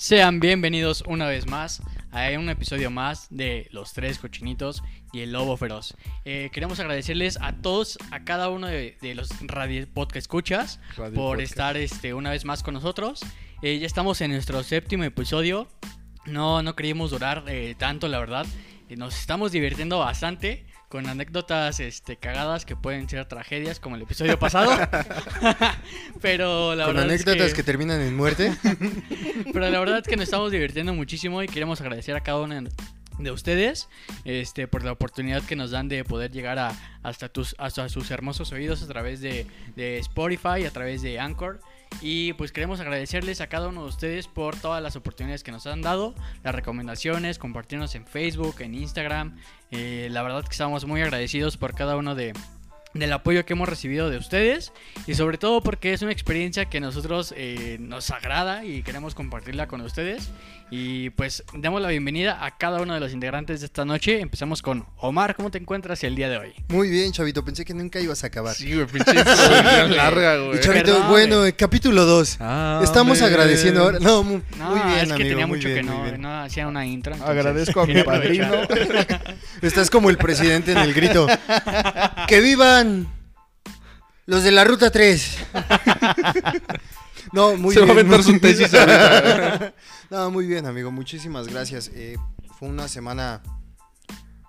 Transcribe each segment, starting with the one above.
Sean bienvenidos una vez más a un episodio más de Los Tres Cochinitos y el Lobo Feroz. Eh, queremos agradecerles a todos, a cada uno de, de los radio podcast escuchas Radio por Podcast. estar este, una vez más con nosotros. Eh, ya estamos en nuestro séptimo episodio. No, no queríamos durar eh, tanto, la verdad. Nos estamos divirtiendo bastante con anécdotas este, cagadas que pueden ser tragedias como el episodio pasado. Pero la Con verdad es anécdotas que- que... terminan en muerte. pero la verdad es que nos estamos divirtiendo muchísimo y queremos agradecer a cada uno de ustedes este, por la oportunidad que nos dan de poder llegar a, hasta, tus, hasta sus hermosos oídos a través de, de Spotify, a través de Anchor. Y pues queremos agradecerles a cada uno de ustedes por todas las oportunidades que nos han dado, las recomendaciones, compartirnos en Facebook, en Instagram. Eh, la verdad que estamos muy agradecidos por cada uno de, del apoyo que hemos recibido de ustedes y sobre todo porque es una experiencia que nosotros eh, nos agrada y queremos compartirla con ustedes y pues damos la bienvenida a cada uno de los integrantes de esta noche empezamos con Omar ¿cómo te encuentras el día de hoy? Muy bien, Chavito. Pensé que nunca ibas a acabar. Sí, güey, pinche larga, güey. Y Chavito, Perdón, bueno, güey. eh, capítulo 2. Ah, Estamos hombre. agradeciendo ahora. No, mu- no muy bien, es que amigo, tenía muy mucho bien, que muy no, no hacía una intro entonces Agradezco a mi padrino. Estás como el presidente en el grito. ¡Que los de la ruta 3! No, muy Se va a bien. aventar muy su tesis ahorita. No, muy bien, amigo. Muchísimas gracias. Eh, fue una semana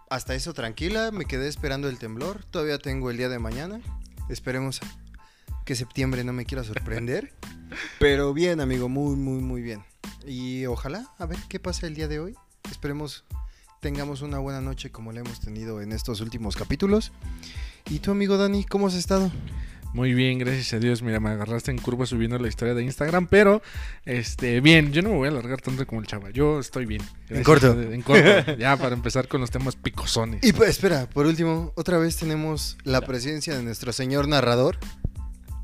hasta eso tranquila. Me quedé esperando el temblor. Todavía tengo el día de mañana. Esperemos que septiembre no me quiera sorprender. Pero bien, amigo. Muy, muy, muy bien. Y ojalá, a ver qué pasa el día de hoy. Esperemos tengamos una buena noche como la hemos tenido en estos últimos capítulos. ¿Y tu amigo Dani, cómo has estado? Muy bien, gracias a Dios. Mira, me agarraste en curva subiendo la historia de Instagram, pero este, bien, yo no me voy a alargar tanto como el chava. Yo estoy bien. Gracias corto. a- En corto. ya para empezar con los temas picosones. Y pues, espera, por último, otra vez tenemos la presencia de nuestro señor narrador.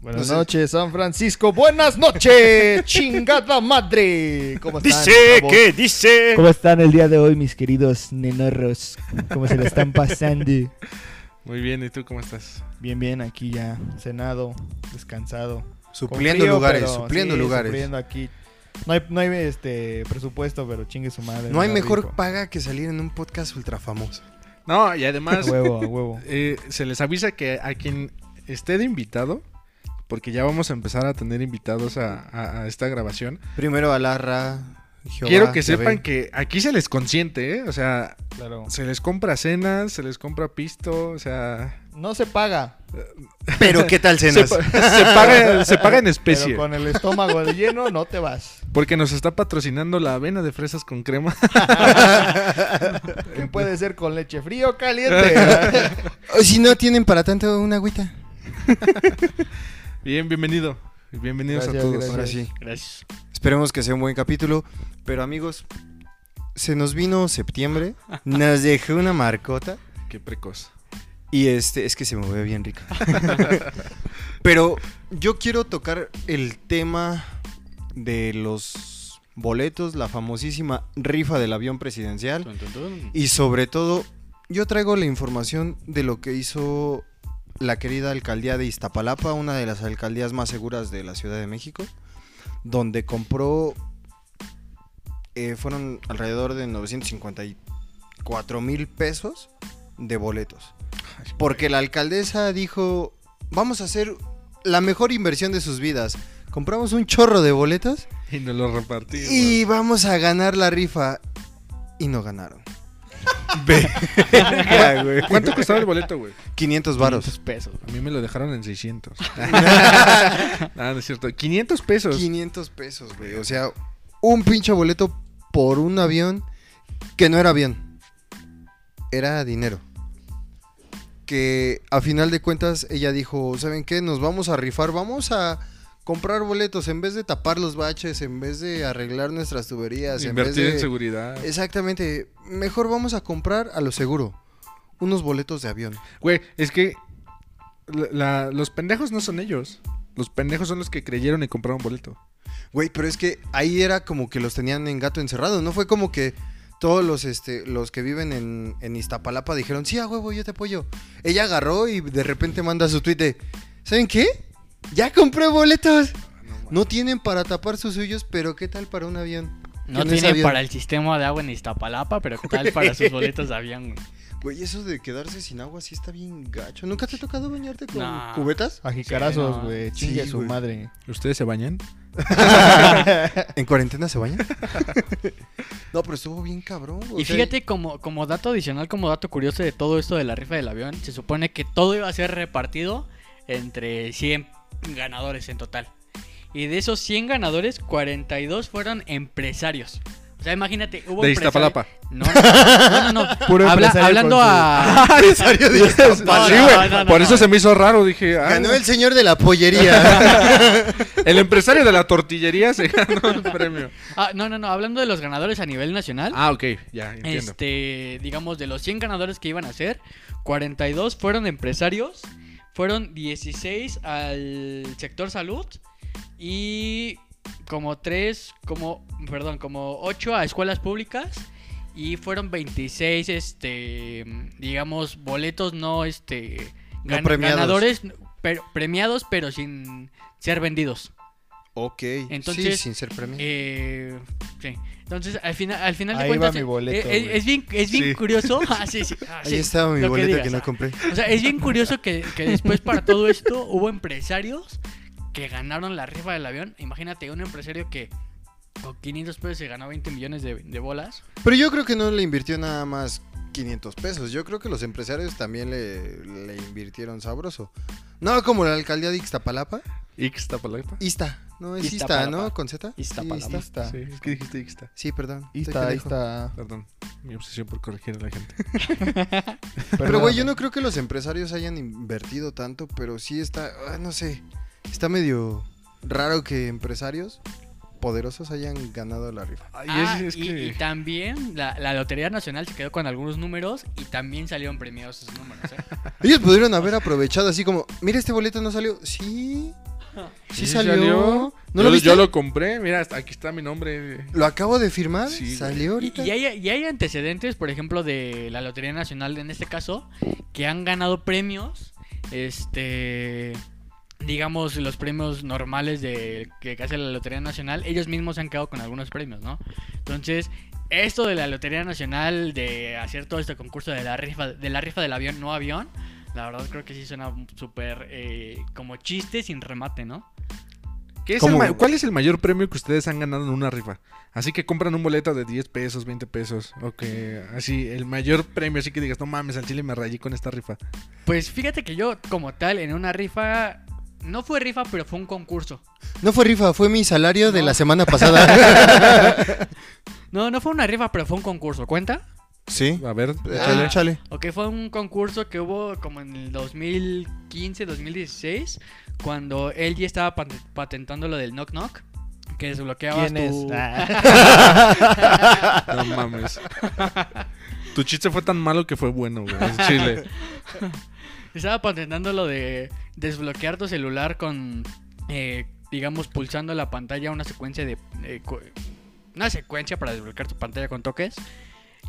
Buenas No sé. noches, San Francisco. Buenas noches, chingada madre. ¿Cómo están? Dice que dice. ¿Cómo están el día de hoy, mis queridos nenorros? ¿Cómo se la están pasando? Muy bien, ¿y tú cómo estás? Bien, bien, aquí ya cenado, descansado. Supliendo frío, lugares, pero supliendo sí, lugares. supliendo aquí. No hay, no hay este presupuesto, pero chingue su madre. No hay mejor rico. paga que salir en un podcast ultra famoso. No, y A además huevo, a huevo. eh, se les avisa que a quien esté de invitado, porque ya vamos a empezar a tener invitados a, a- a esta grabación. Primero Alarra. Jehová, Quiero que sepan que aquí se les consiente, ¿eh? O sea, Claro. se les compra cenas, se les compra pisto, o sea... No se paga, Pero ¿qué tal Se, cenas? se paga, se paga en especie. pero con el estómago de lleno no te vas. Porque nos está patrocinando la avena de fresas con crema. Que puede ser con leche fría o caliente. O si no tienen para tanto una agüita. Bien, bienvenido. Bienvenidos Gracias, a todos. gracias. Ahora sí. gracias Esperemos que sea un buen capítulo. Pero amigos, se nos vino septiembre. Nos dejó una marcota. Qué precoz. Y este, es que se me ve bien rico. Pero yo quiero tocar el tema de los boletos, la famosísima rifa del avión presidencial. Tun, tun, tun. Y sobre todo, yo traigo la información de lo que hizo la querida alcaldía de Iztapalapa, una de las alcaldías más seguras de la Ciudad de México, donde compró, eh, fueron alrededor de 954 mil pesos de boletos. Porque la alcaldesa dijo, vamos a hacer la mejor inversión de sus vidas. Compramos un chorro de boletos Y nos lo repartimos. y vamos a ganar la rifa. Y no ganaron. ¿Cuánto costaba el boleto, güey? 500 varos. 500 pesos A mí me lo dejaron en 600. ah, no es cierto. 500 pesos. 500 pesos, güey. O sea, un pinche boleto por un avión que no era avión. Era dinero. Que a final de cuentas ella dijo, ¿saben qué? Nos vamos a rifar, vamos a comprar boletos en vez de tapar los baches, en vez de arreglar nuestras tuberías, en vez Invertir de... en seguridad. Exactamente. Mejor vamos a comprar a lo seguro. Unos boletos de avión. Güey, es que la- los pendejos no son ellos. Los pendejos son los que creyeron y compraron boleto. Güey, pero es que ahí era como que los tenían en gato encerrado. No fue como que todos los, este, los que viven en, en Iztapalapa dijeron, sí, a huevo, yo te apoyo. Ella agarró y de repente manda su tweet de, ¿saben qué? Ya compré boletos. No tienen para tapar sus suyos, pero ¿qué tal para un avión? No ¿Quién es tienen avión? para el sistema de agua en Iztapalapa, pero ¿qué tal para sus boletos de avión? güey? Eso de quedarse sin agua sí está bien gacho. ¿Nunca te ha tocado bañarte con No. cubetas? A jicarazos, Sí, no. güey. Chingue Sí, su madre. ¿Ustedes se bañan? ¿En cuarentena se bañan? no, pero estuvo bien cabrón. Y sea, fíjate, como, como dato adicional, como dato curioso de todo esto de la rifa del avión, se supone que todo iba a ser repartido entre 100 ganadores en total. Y de esos 100 ganadores, 42 fueron empresarios. O sea, imagínate, hubo De Iztapalapa. No, no, no, no, no. Puro Habla- empresario hablando su- a... empresario de Iztapalapa. Sí, no, güey. no, no, Por no. eso se me hizo raro. Dije, ah, Ganó el señor de la pollería. el empresario de la tortillería se ganó el premio. Ah, no, no, no, hablando de los ganadores a nivel nacional. Ah, ok, ya entiendo. Este, digamos, de los 100 ganadores que iban a ser, 42 fueron empresarios, fueron 16 al sector salud y como 3, como, perdón, como 8 a escuelas públicas y fueron 26, este, digamos, boletos no, este, No premiados. ganadores, pero, premiados, pero sin ser vendidos. ok. Entonces, sí, sin ser premio. Eh, sí. Entonces, al final, al final de Ahí cuentas, va mi eh, boleto, eh, güey. es bien, es bien Sí. curioso. Ah, sí, sí. ah, Ahí sí, estaba mi lo boleta que, digas, no compré. O sea, es bien curioso que, que después para todo esto hubo empresarios que ganaron la rifa del avión. Imagínate, un empresario que con 500 pesos se ganó 20 millones de, de bolas. Pero yo creo que no le invirtió nada más 500 pesos. Yo creo que los empresarios también le, le invirtieron sabroso. No como la alcaldía de Ixtapalapa. Ixtapalapa. Ista. No, es Ista. ¿no? ¿Con Z? Sí, Iztapalapa. Ista. Está. Sí, es que dijiste Ixta. Sí, perdón. Pendejo. está. Perdón, mi obsesión por corregir a la gente. Pero, güey, yo no creo que los empresarios hayan invertido tanto, pero sí está, ah, no sé, está medio raro que empresarios poderosos hayan ganado la rifa. Ay, Ah, es, es y, que... y también la, la Lotería Nacional se quedó con algunos números y también salieron premiados esos números. ¿eh? Ellos pudieron haber aprovechado así como, mira, este boleto no salió. Sí, sí, salió. ¿No yo, lo yo lo compré, mira, aquí está mi nombre. Lo acabo de firmar, Sí, salió Y, ahorita. y hay, y hay antecedentes, por ejemplo, de la Lotería Nacional en este caso, que han ganado premios, este, digamos, los premios normales de que hace la Lotería Nacional, ellos mismos se han quedado con algunos premios, ¿no? Entonces, esto de la Lotería Nacional, de hacer todo este concurso de la rifa, de la rifa del avión, no avión, la verdad creo que sí suena súper eh, como chiste sin remate, ¿no? ¿Qué es ¿Cuál es el mayor premio que ustedes han ganado en una rifa? Así que compran un boleto de 10 pesos, 20 pesos. O que así, el mayor premio, así que digas, no mames, al chile me rayé con esta rifa. Pues fíjate que yo, como tal, en una rifa, no fue rifa, pero fue un concurso. No fue rifa, fue mi salario de No. la semana pasada. No, no fue una rifa, pero fue un concurso. ¿Cuenta? sí. A ver, Échale, Ah. échale. Ok, fue un concurso que hubo como en el 2015, 2016, cuando él ya estaba pat- patentando lo del knock knock, que desbloqueabas ¿Quién es? Ah. no mames. Tu chiste fue tan malo que fue bueno, güey. chile. Estaba patentando lo de desbloquear tu celular con, eh, digamos, pulsando la pantalla una secuencia de... eh, una secuencia para desbloquear tu pantalla con toques.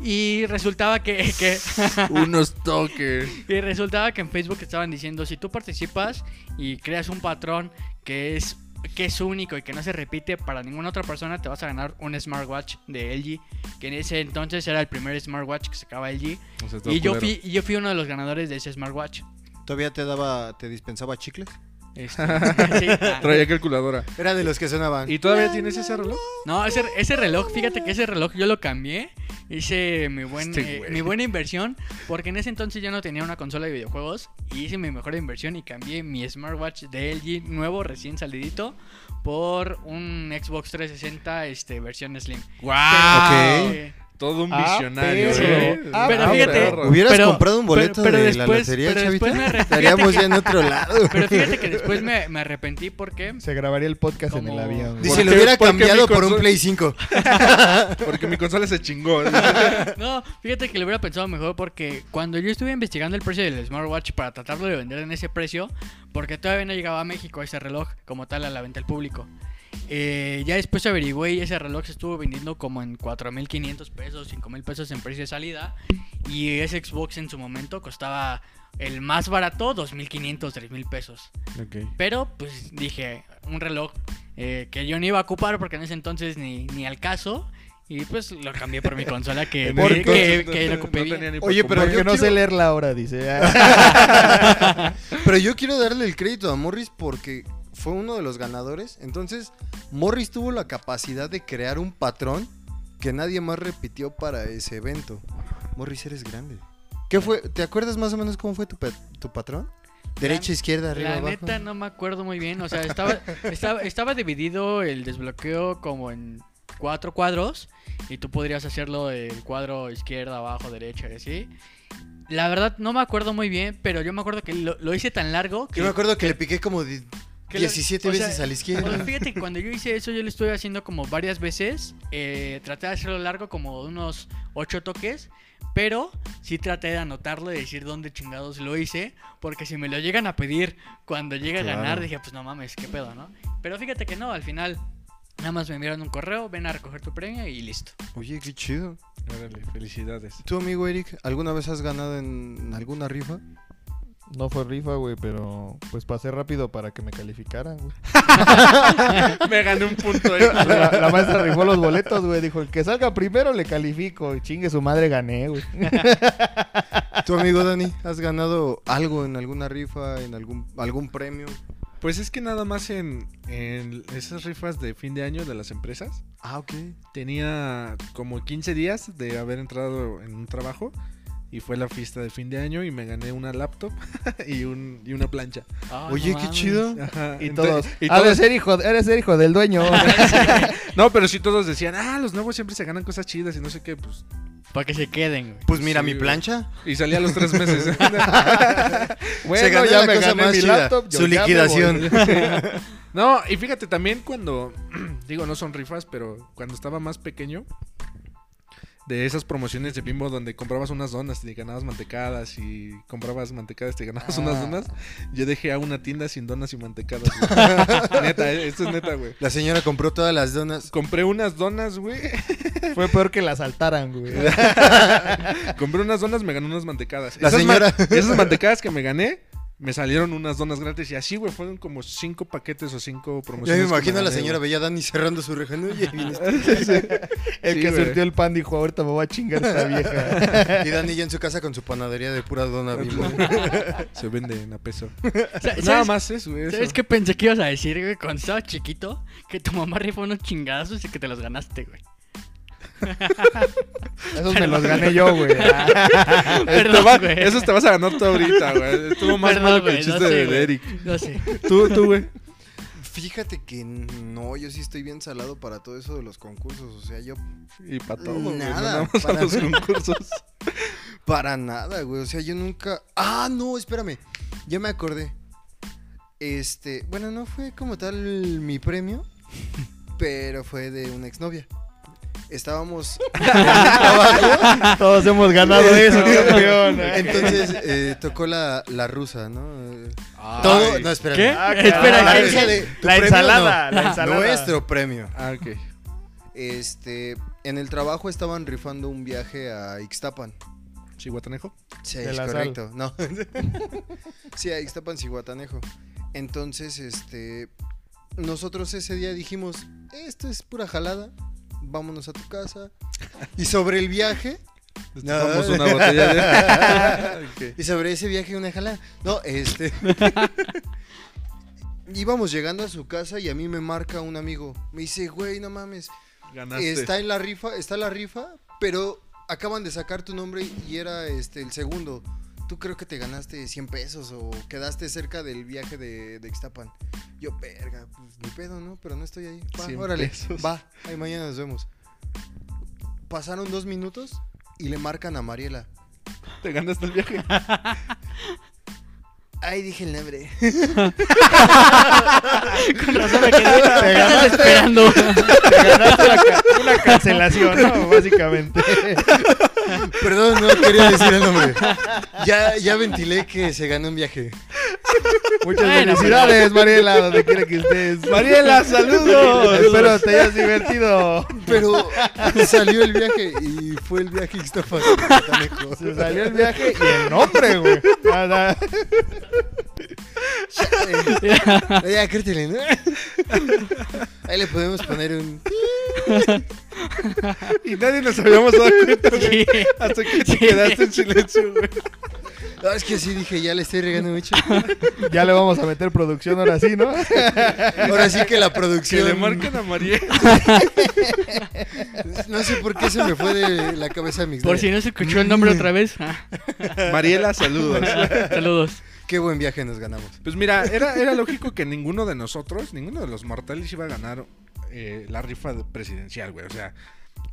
Y resultaba que, que Unos toques. Y resultaba que en Facebook estaban diciendo, si tú participas y creas un patrón que es, que es único y que no se repite para ninguna otra persona, te vas a ganar un smartwatch de LG, que en ese entonces era el primer smartwatch que sacaba LG. O sea, estuvo Y yo culero. fui, y yo fui uno de los ganadores de ese smartwatch. ¿Todavía te daba, te dispensaba chicles? Este, sí, ah. Traía calculadora. Era de los que sonaban. ¿Y todavía tienes ese reloj? No, ese, ese reloj, fíjate que ese reloj yo lo cambié. Hice mi, buen, Este eh, mi buena inversión. Porque en ese entonces yo no tenía una consola de videojuegos. Y hice mi mejor inversión y cambié mi smartwatch de LG nuevo, recién salidito. Por un Xbox 360 este, versión Slim. ¡Wow! Ok. Eh, Todo un Ah, visionario, pero- ¿eh? ah, pero Ah, fíjate, perro. ¿Hubieras Pero- comprado un boleto pero- pero de la después- lotería, pero chavita? después me arrep- Estaríamos ya en otro lado. Pero fíjate que después me, me arrepentí porque... Se grabaría el podcast en el avión. Dice, ¿Por lo hubiera cambiado por un Play 5. Porque mi consola se chingó. No, fíjate que lo hubiera pensado mejor porque cuando yo estuve investigando el precio del smartwatch para tratarlo de vender en ese precio, porque todavía no llegaba a México ese reloj como tal a la venta al público. Eh, ya después averigüé y ese reloj se estuvo vendiendo como en 4.500 pesos, 5.000 pesos en precio de salida. Y ese Xbox en su momento costaba el más barato, 2.500, 3.000 pesos. ok. Pero pues dije, un reloj eh, que yo no iba a ocupar porque en ese entonces ni, ni al caso. Y pues lo cambié por mi consola que, que, ese que, entonces que no- lo ocupé no bien. tenía ni para Oye, pero yo no sé leer la hora, dice. Pero yo quiero darle el crédito a Morris porque fue uno de los ganadores. Entonces, Morris tuvo la capacidad de crear un patrón que nadie más repitió para ese evento. Morris, eres grande. ¿Qué fue? ¿Te acuerdas más o menos cómo fue tu, pa- tu patrón? Derecha, izquierda, arriba, La abajo. neta no me acuerdo muy bien. O sea, estaba, estaba, estaba dividido el desbloqueo como en cuatro cuadros. Y tú podrías hacerlo el cuadro izquierda, abajo, derecha así. La verdad no me acuerdo muy bien, pero yo me acuerdo que lo, lo hice tan largo que... Yo me acuerdo que le piqué como 17 o sea, veces a la izquierda. Bueno, fíjate que cuando yo hice eso, yo lo estuve haciendo como varias veces. Eh, traté de hacerlo largo, como unos 8 toques. Pero sí traté de anotarlo y decir dónde chingados lo hice. Porque si me lo llegan a pedir cuando llegue a ganar, dije, pues no mames, qué pedo, ¿no? Pero fíjate que no, al final nada más me enviaron un correo, ven a recoger tu premio y listo. Oye, qué chido. Órale, felicidades. ¿Tú, amigo Eric, alguna vez has ganado en alguna rifa? No fue rifa, güey, pero pues pasé rápido para que me calificaran, güey. Me gané un punto, eh. La, la maestra rifó los boletos, güey. Dijo, el que salga primero le califico. Y chingue su madre, gané, güey. ¿Tu amigo Dani, has ganado algo en alguna rifa, en algún, algún premio? Pues es que nada más en, en esas rifas de fin de año de las empresas. Ah, ok. Tenía como 15 días de haber entrado en un trabajo. Y fue la fiesta de fin de año y me gané una laptop y, un, y una plancha. Ah, Oye, no qué mames. chido. Ajá, Y todos. y "Ha de todos- ser hijo, eres ser hijo del dueño. No, pero sí todos decían, ah, los nuevos siempre se ganan cosas chidas y no sé qué, pues. Para que se queden, güey. Pues mira, Sí, mi plancha. Y salía a los tres meses. bueno, Se ganó ya la me cosa gané más mi chida, laptop. yo su liquidación. no, y fíjate también cuando, digo, no son rifas, pero cuando estaba más pequeño, de esas promociones de Bimbo donde comprabas unas donas y te ganabas mantecadas y comprabas mantecadas y te ganabas unas Ah. donas, yo dejé a una tienda sin donas y mantecadas. güey. neta, esto es neta, güey. La señora compró todas las donas. Compré unas donas, güey. Fue peor que la asaltaran, güey. Compré unas donas, me gané unas mantecadas. La Esas señora- ma- esas mantecadas que me gané, me salieron unas donas gratis. Y así, güey, fueron como cinco paquetes o cinco Ya promociones. me que imagino a la señora güey. veía a Dani cerrando su reja. este- El Sí, que surtió el pan dijo, ahorita me voy a chingar esta vieja. Y Dani ya en su casa con su panadería de pura dona Bimbo. Se venden a peso. Nada ¿sabes- más eso, güey. eso. ¿Sabes qué pensé que ibas a decir, güey? Cuando estaba chiquito, que tu mamá rifó unos chingazos y que te los ganaste, güey. Esos me los gané yo, güey. Perdón, Te va- güey. Esos te vas a ganar tú ahorita, güey. Estuvo más Perdón, malo que el güey, no chiste sé, de güey. Eric. No sé. Tú, tú, güey. Fíjate que no, yo sí estoy bien salado para todo eso de los concursos. O sea, yo Y para todo, güey. Nada, nada más a para los nada. concursos. Para nada, güey. O sea, yo nunca. Ah, no, espérame. Ya me acordé. Este. Bueno, no fue como tal mi premio. Pero fue de una exnovia. Estábamos. Todos hemos ganado eso, campeón. Entonces eh, tocó la, la rusa, ¿no? Ay. Todo. No, espérame. ¿Qué? Ah, Espera, La La premio, ensalada, no. la ensalada. Nuestro premio. Ah, ok. Este. En el trabajo estaban rifando un viaje a Ixtapan. ¿Chihuatanejo? Sí, De es la correcto. No. sí, a Ixtapan, Cihuatanejo. Entonces, este. Nosotros ese día dijimos: Esto es pura jalada. Vámonos a tu casa. Y sobre el viaje. Destapamos una botella de... Ok. Y sobre ese viaje una jalada. No, este. Íbamos llegando a su casa y a mí me marca un amigo. Me dice, güey, no mames. Ganaste. Está en la rifa, está la rifa, pero acaban de sacar tu nombre y era este el segundo. Tú creo que te ganaste 100 pesos o quedaste cerca del viaje de, de Ixtapan. Yo, verga, pues ni pedo, ¿no? Pero no estoy ahí. Va, 100 órale, pesos. va, ahí mañana nos vemos. Pasaron dos minutos y le marcan a Mariela. Te ganaste el viaje. Ay, dije el nombre. Con razón me quedé. Te ¿Qué estás ganaste. esperando? Te ganaste la ca- una cancelación, ¿no? Básicamente. Perdón, no quería decir el nombre. Ya, ya ventilé que se ganó un viaje. Muchas Bueno, felicidades, Mariela, donde quiera que estés. Mariela, saludos. Espero te hayas divertido. Pero salió el viaje y fue el viaje a Ixtapan. Cihuatanejo. Se salió el viaje y el nombre, güey. Nada. Ya, córtele, ¿no? Ahí le podemos poner un... Y nadie nos habíamos dado cuenta, güey. Sí. Hasta que te quedaste en silencio, güey. Ah, es que sí dije, ya le estoy regando mucho. Ya le vamos a meter producción ahora sí, ¿no? Ahora sí que la Que producción. le marquen a María. No sé por qué se me fue de la cabeza mi Por si no se escuchó el nombre otra vez. ah, Mariela, saludos. saludos. Qué buen viaje nos ganamos. Pues mira, era, era lógico que ninguno de nosotros, ninguno de los mortales iba a ganar eh, la rifa de- presidencial, güey. O sea,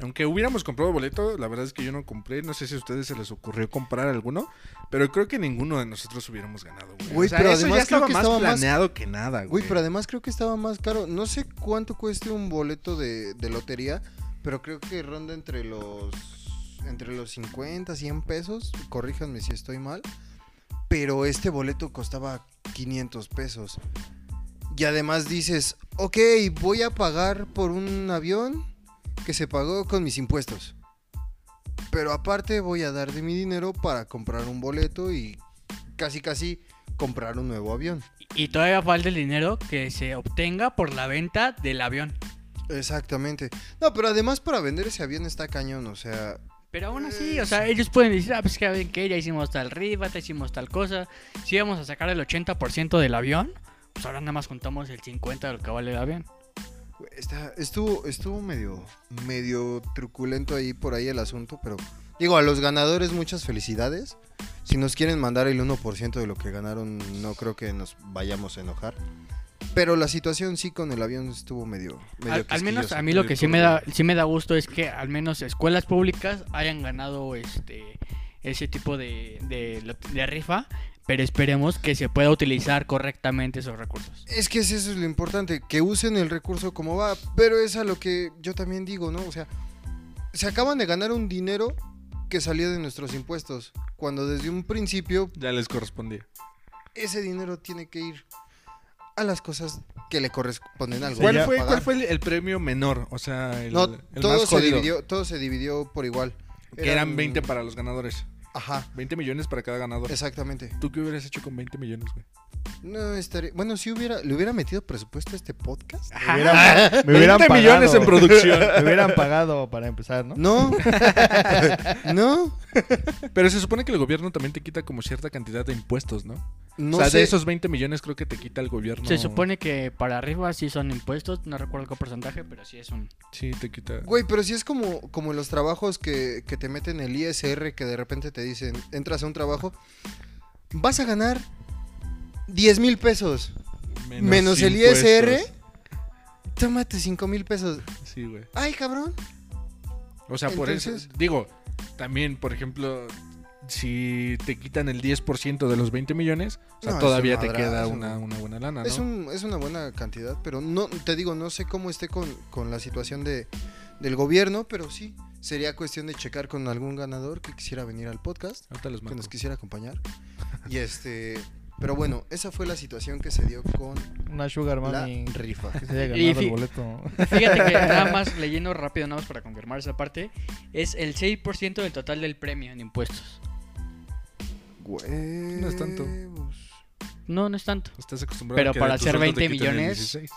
aunque hubiéramos comprado boleto, la verdad es que yo no compré. No sé si a ustedes se les ocurrió comprar alguno, pero creo que ninguno de nosotros hubiéramos ganado, güey. Güey, o sea, pero eso además ya estaba creo que más estaba más- planeado que nada, güey. Güey, pero además creo que estaba más caro. No sé cuánto cueste un boleto de, de lotería, pero creo que ronda entre los entre los 50, 100 pesos. Corríjanme si estoy mal. Pero este boleto costaba 500 pesos. Y además dices, ok, voy a pagar por un avión que se pagó con mis impuestos. Pero aparte voy a dar de mi dinero para comprar un boleto y casi casi comprar un nuevo avión. Y todavía falta el dinero que se obtenga por la venta del avión. Exactamente. No, pero además para vender ese avión está cañón, o sea, Pero aún así, o sea, ellos pueden decir, ah, pues que ya hicimos tal rifa, ya hicimos tal cosa. Si íbamos a sacar el 80% del avión, pues ahora nada más contamos el 50% de lo que vale el avión. está, estuvo, estuvo medio, medio truculento ahí por ahí el asunto, pero digo, a los ganadores muchas felicidades. Si nos quieren mandar el 1% de lo que ganaron, no creo que nos vayamos a enojar. Pero la situación sí con el avión estuvo medio, medio Al, al menos a mí lo que sí me da sí me da gusto es que al menos escuelas públicas hayan ganado este ese tipo de, de, de rifa, pero esperemos que se pueda utilizar correctamente esos recursos. Es que eso es lo importante, que usen el recurso como va, pero es a lo que yo también digo, ¿no? O sea, se acaban de ganar un dinero que salió de nuestros impuestos, cuando desde un principio Ya les correspondía. ese dinero tiene que ir a las cosas que le corresponden al ¿Cuál, fue. ¿Cuál fue el, el premio menor? O sea, el, No, el todo más se jodido. dividió, todo se dividió por igual. Que eran 20 para los ganadores. Ajá, 20 millones para cada ganador. exactamente. ¿Tú qué hubieras hecho con 20 millones, güey? No estaría, bueno, si hubiera le hubiera metido presupuesto a este podcast. Me hubieran, me hubieran 20 millones en producción. Me hubieran pagado para empezar, ¿no? No. no. Pero se supone que el gobierno también te quita como cierta cantidad de impuestos, ¿no? No o sea, sé. de esos 20 millones creo que te quita el gobierno. Se supone que para arriba sí son impuestos, no recuerdo qué porcentaje, pero sí es un... Sí, te quita. Güey, pero si es como, como en los trabajos que, que te meten el ISR, que de repente te dicen, entras a un trabajo, vas a ganar 10 mil pesos. Menos, el ISR, tómate 5 mil pesos. Sí, güey. Ay, cabrón. O sea, por eso. Digo, también, por ejemplo, si te quitan el 10% de los 20 millones, o sea, No, es todavía te queda una, una buena lana, ¿no? Es, un, es una buena cantidad, pero no te digo, no sé cómo esté con, con la situación de, del gobierno, pero sí, sería cuestión de checar con algún ganador que quisiera venir al podcast, Ahorita los que nos quisiera acompañar. Y este, pero bueno, esa fue la situación que se dio con Una sugar la rifa. que se haya Y el boleto. Fíjate que nada más leyendo rápido, nada más para confirmar esa parte, es el 6% del total del premio en impuestos. No es tanto. No, no es tanto. Estás acostumbrado Pero a que para hacer sueldo te 20 quiten el millones, 16.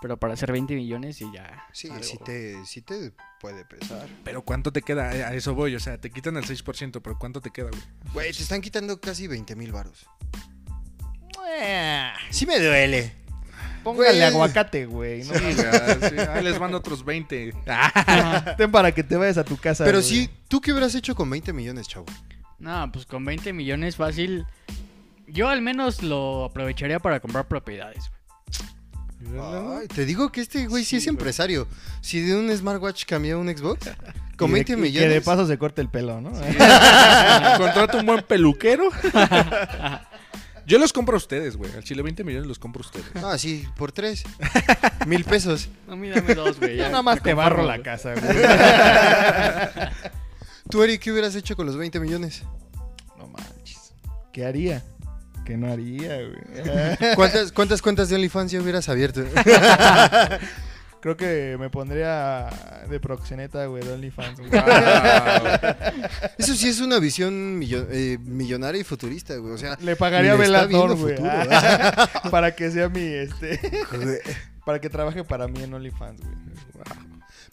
Pero para hacer 20 millones y ya. Sí, algo. sí te, sí te puede pesar. Pero ¿cuánto te queda? A eso voy, o sea, te quitan el 6%, pero ¿cuánto te queda, güey? Güey, te están quitando casi 20 mil varos. Eh, Sí me duele. Póngale Güey. aguacate, güey. ¿no? Sí, sí, ahí les van otros 20. Ten para que te vayas a tu casa. Pero güey. sí, ¿tú qué hubieras hecho con 20 millones, chavo? No, pues con 20 millones fácil. Yo al menos lo aprovecharía para comprar propiedades. Ay, te digo que este güey sí, es Sí, güey. empresario. Si de un smartwatch cambió a un Xbox, con Y de- 20 y millones. Que de paso se corte el pelo, ¿no? Contrata un buen peluquero. Yo los compro a ustedes, güey. Al chile 20 millones los compro a ustedes. Ah, sí, por tres. Mil pesos. No, mí dame dos, güey. Yo ya nada más me te barro la casa, güey. ¿Tú, Eric, qué hubieras hecho con los 20 millones? No manches. ¿Qué haría? ¿Qué no haría, güey? ¿Cuántas, cuántas cuentas de OnlyFans ya hubieras abierto? Creo que me pondría de proxeneta, güey, de OnlyFans. güey. Eso sí es una visión millo- eh, millonaria y futurista, güey. O sea, Le pagaría a viendo güey. futuro. para que sea mi, este... para que trabaje para mí en OnlyFans, güey.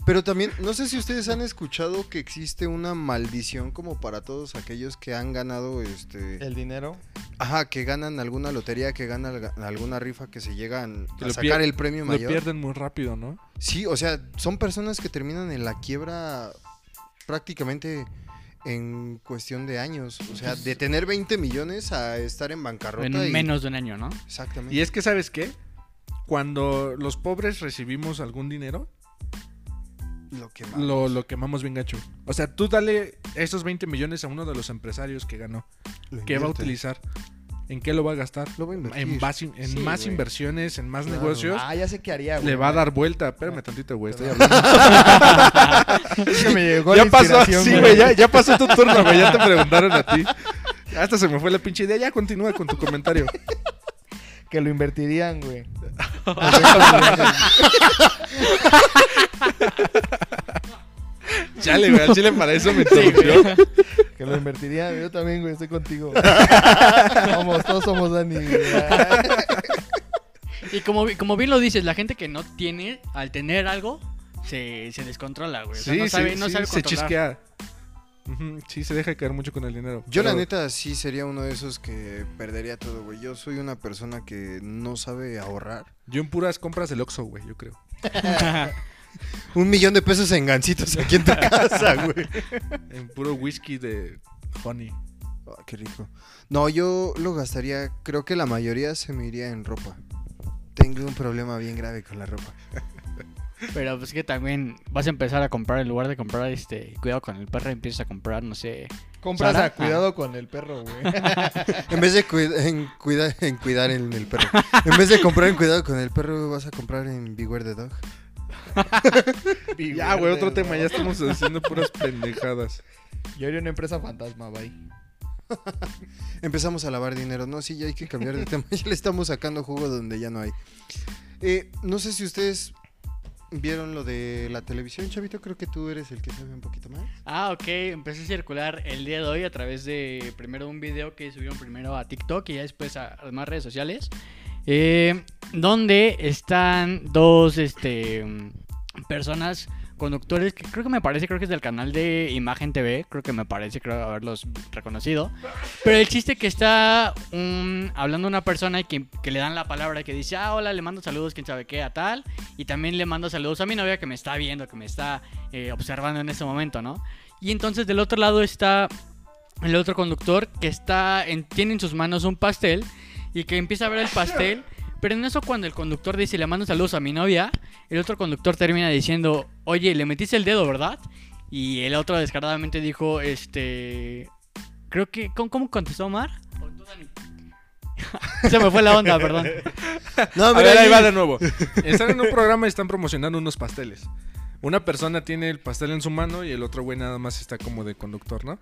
Pero también, no sé si ustedes han escuchado que existe una maldición como para todos aquellos que han ganado, este... El dinero. Ajá, que ganan alguna lotería, que ganan alguna rifa, que se llegan Que a lo sacar el premio Lo mayor. pierden muy rápido, ¿no? Sí, o sea, son personas que terminan en la quiebra prácticamente en cuestión de años. O sea, de tener 20 millones a estar en bancarrota. En y- menos de un año, ¿no? Exactamente. Y es que, ¿sabes qué? Cuando los pobres recibimos algún dinero, lo que más. lo, lo quemamos bien gacho. O sea, tú dale esos 20 millones a uno de los empresarios que ganó. ¿Qué va a utilizar? ¿En qué lo va a gastar? Lo va a invertir. En, base- en Sí, más inversiones, en más Claro. negocios. Ah, ya sé qué haría, güey. le va a dar vuelta. Espérame tantito, güey. Estoy hablando. Es que me llegó ya la pasó, sí, güey. Ya, ya pasó tu turno, güey. Ya te preguntaron a ti. Hasta se me fue la pinche idea. Ya continúa con tu comentario. Que lo invertirían, güey. Chale, güey. Al chile para eso me interrumpió. Que lo invertirían. Yo también, güey, estoy contigo. Somos, todos somos Dani. güey. Y como, como bien lo dices, la gente que no tiene, al tener algo, se, se descontrola, güey. O sea, Sí, no sabe, sí, no sí, sabe se controlar. Sí, se deja caer mucho con el dinero. Yo la neta sí sería uno de esos que perdería todo, güey. Yo soy una persona que no sabe ahorrar. Yo en puras compras del Oxxo, güey, yo creo. Un millón de pesos en gancitos aquí en tu casa, güey. En puro whisky de honey. Ah, qué rico. No, yo lo gastaría, creo que la mayoría se me iría en ropa. Tengo un problema bien grave con la ropa. Pero pues que también vas a empezar a comprar, en lugar de comprar este, cuidado con el perro, empiezas a comprar, no sé. Compras ¿Sara? a cuidado con el perro, güey. En vez de cuida- en, cuida- en cuidar en el perro. En vez de comprar en cuidado con el perro, vas a comprar en Beware the Dog. Ya, güey, otro tema. Ya estamos haciendo puras pendejadas. Yo haría una empresa fantasma, bye. Empezamos a lavar dinero. No, sí, ya hay que cambiar de tema. Ya le estamos sacando jugo donde ya no hay. Eh, no sé si ustedes vieron lo de la televisión, Chavito. Creo que tú eres el que sabe un poquito más. Ah, ok, empecé a circular el día de hoy a través de primero un video que subieron primero a TikTok y ya después a las demás redes sociales. eh, donde están dos este, mm, personas conductores que creo que me parece, creo que es del canal de Imagen TV, creo que me parece, creo haberlos reconocido. Pero el chiste que está un- hablando una persona y que, que le dan la palabra que dice, ah, hola, le mando saludos, quién sabe qué, a tal. Y también le mando saludos a mi novia que me está viendo, que me está eh, observando en ese momento, ¿no? Y entonces del otro lado está el otro conductor que está en, tiene en sus manos un pastel y que empieza a ver el pastel. Pero en eso cuando el conductor dice le mando saludos a mi novia, el otro conductor termina diciendo, oye, le metiste el dedo, ¿verdad? Y el otro descaradamente dijo, este... Creo que... ¿Cómo, cómo contestó Omar? Se me fue la onda, perdón. No, A mira, ver, ahí ahí- va de nuevo. Están en un programa y están promocionando unos pasteles. Una persona tiene el pastel en su mano y el otro güey nada más está como de conductor, ¿no?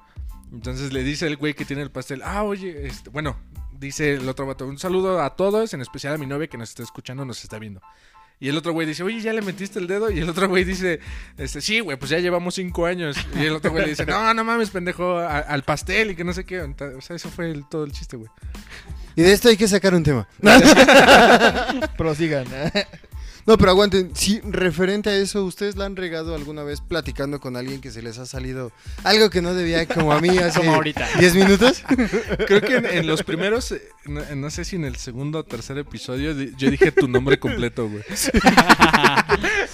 Entonces le dice el güey que tiene el pastel, ah, oye, este, bueno, dice el otro vato, un saludo a todos, en especial a mi novia que nos está escuchando, nos está viendo. Y el otro güey dice, oye, ¿ya le metiste el dedo? Y el otro güey dice, este, sí, güey, pues ya llevamos cinco años. Y el otro güey le dice, no, no mames, pendejo, a- al pastel y que no sé qué. O sea, eso fue el- todo el chiste, güey. Y de esto hay que sacar un tema. Prosigan. No, pero aguanten. Sí, referente a eso, ¿ustedes la han regado alguna vez platicando con alguien que se les ha salido algo que no debía, como a mí hace Como ahorita. 10 minutos? Creo que en, en los primeros, eh, no, no sé si en el segundo o tercer episodio, di- yo dije tu nombre completo, güey.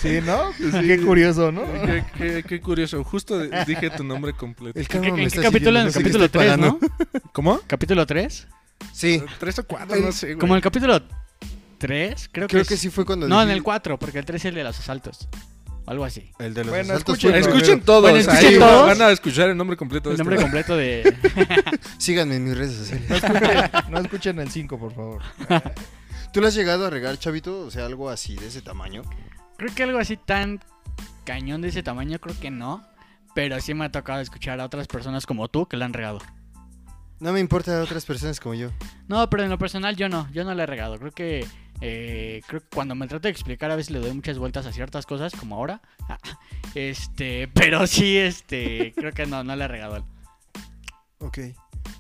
Sí, ¿no? Qué curioso, ¿no? Qué, qué- qué curioso, justo de- dije tu nombre completo. El ¿En karma qué, me está capítulo? En no sé capítulo estoy 3, ¿no? ¿Cómo? ¿Capítulo 3? Sí, Tres o cuatro, no sé, güey. Como el capítulo 3, creo que creo es- que sí fue cuando No, en el 4, porque el 3 es el de los asaltos. O algo así. El de los Bueno, asaltos escuchen- fue el Escuchen primero. todos, Bueno, escuchen ahí todos. van a escuchar el nombre completo. de El este nombre vato. completo de... Síganme en mis redes sociales. No escuchen, no escuchen el 5, por favor. ¿Tú lo has llegado a regar, chavito? O sea, algo así, de ese tamaño. Creo que algo así tan cañón de ese tamaño, creo que no. Pero sí me ha tocado escuchar a otras personas como tú que la han regado. No me importa a otras personas como yo. No, pero en lo personal yo no, yo no la he regado. Creo que, eh, creo que cuando me trato de explicar a veces le doy muchas vueltas a ciertas cosas, como ahora. Ah, Este, pero sí, este, creo que no, no la he regado. Ok.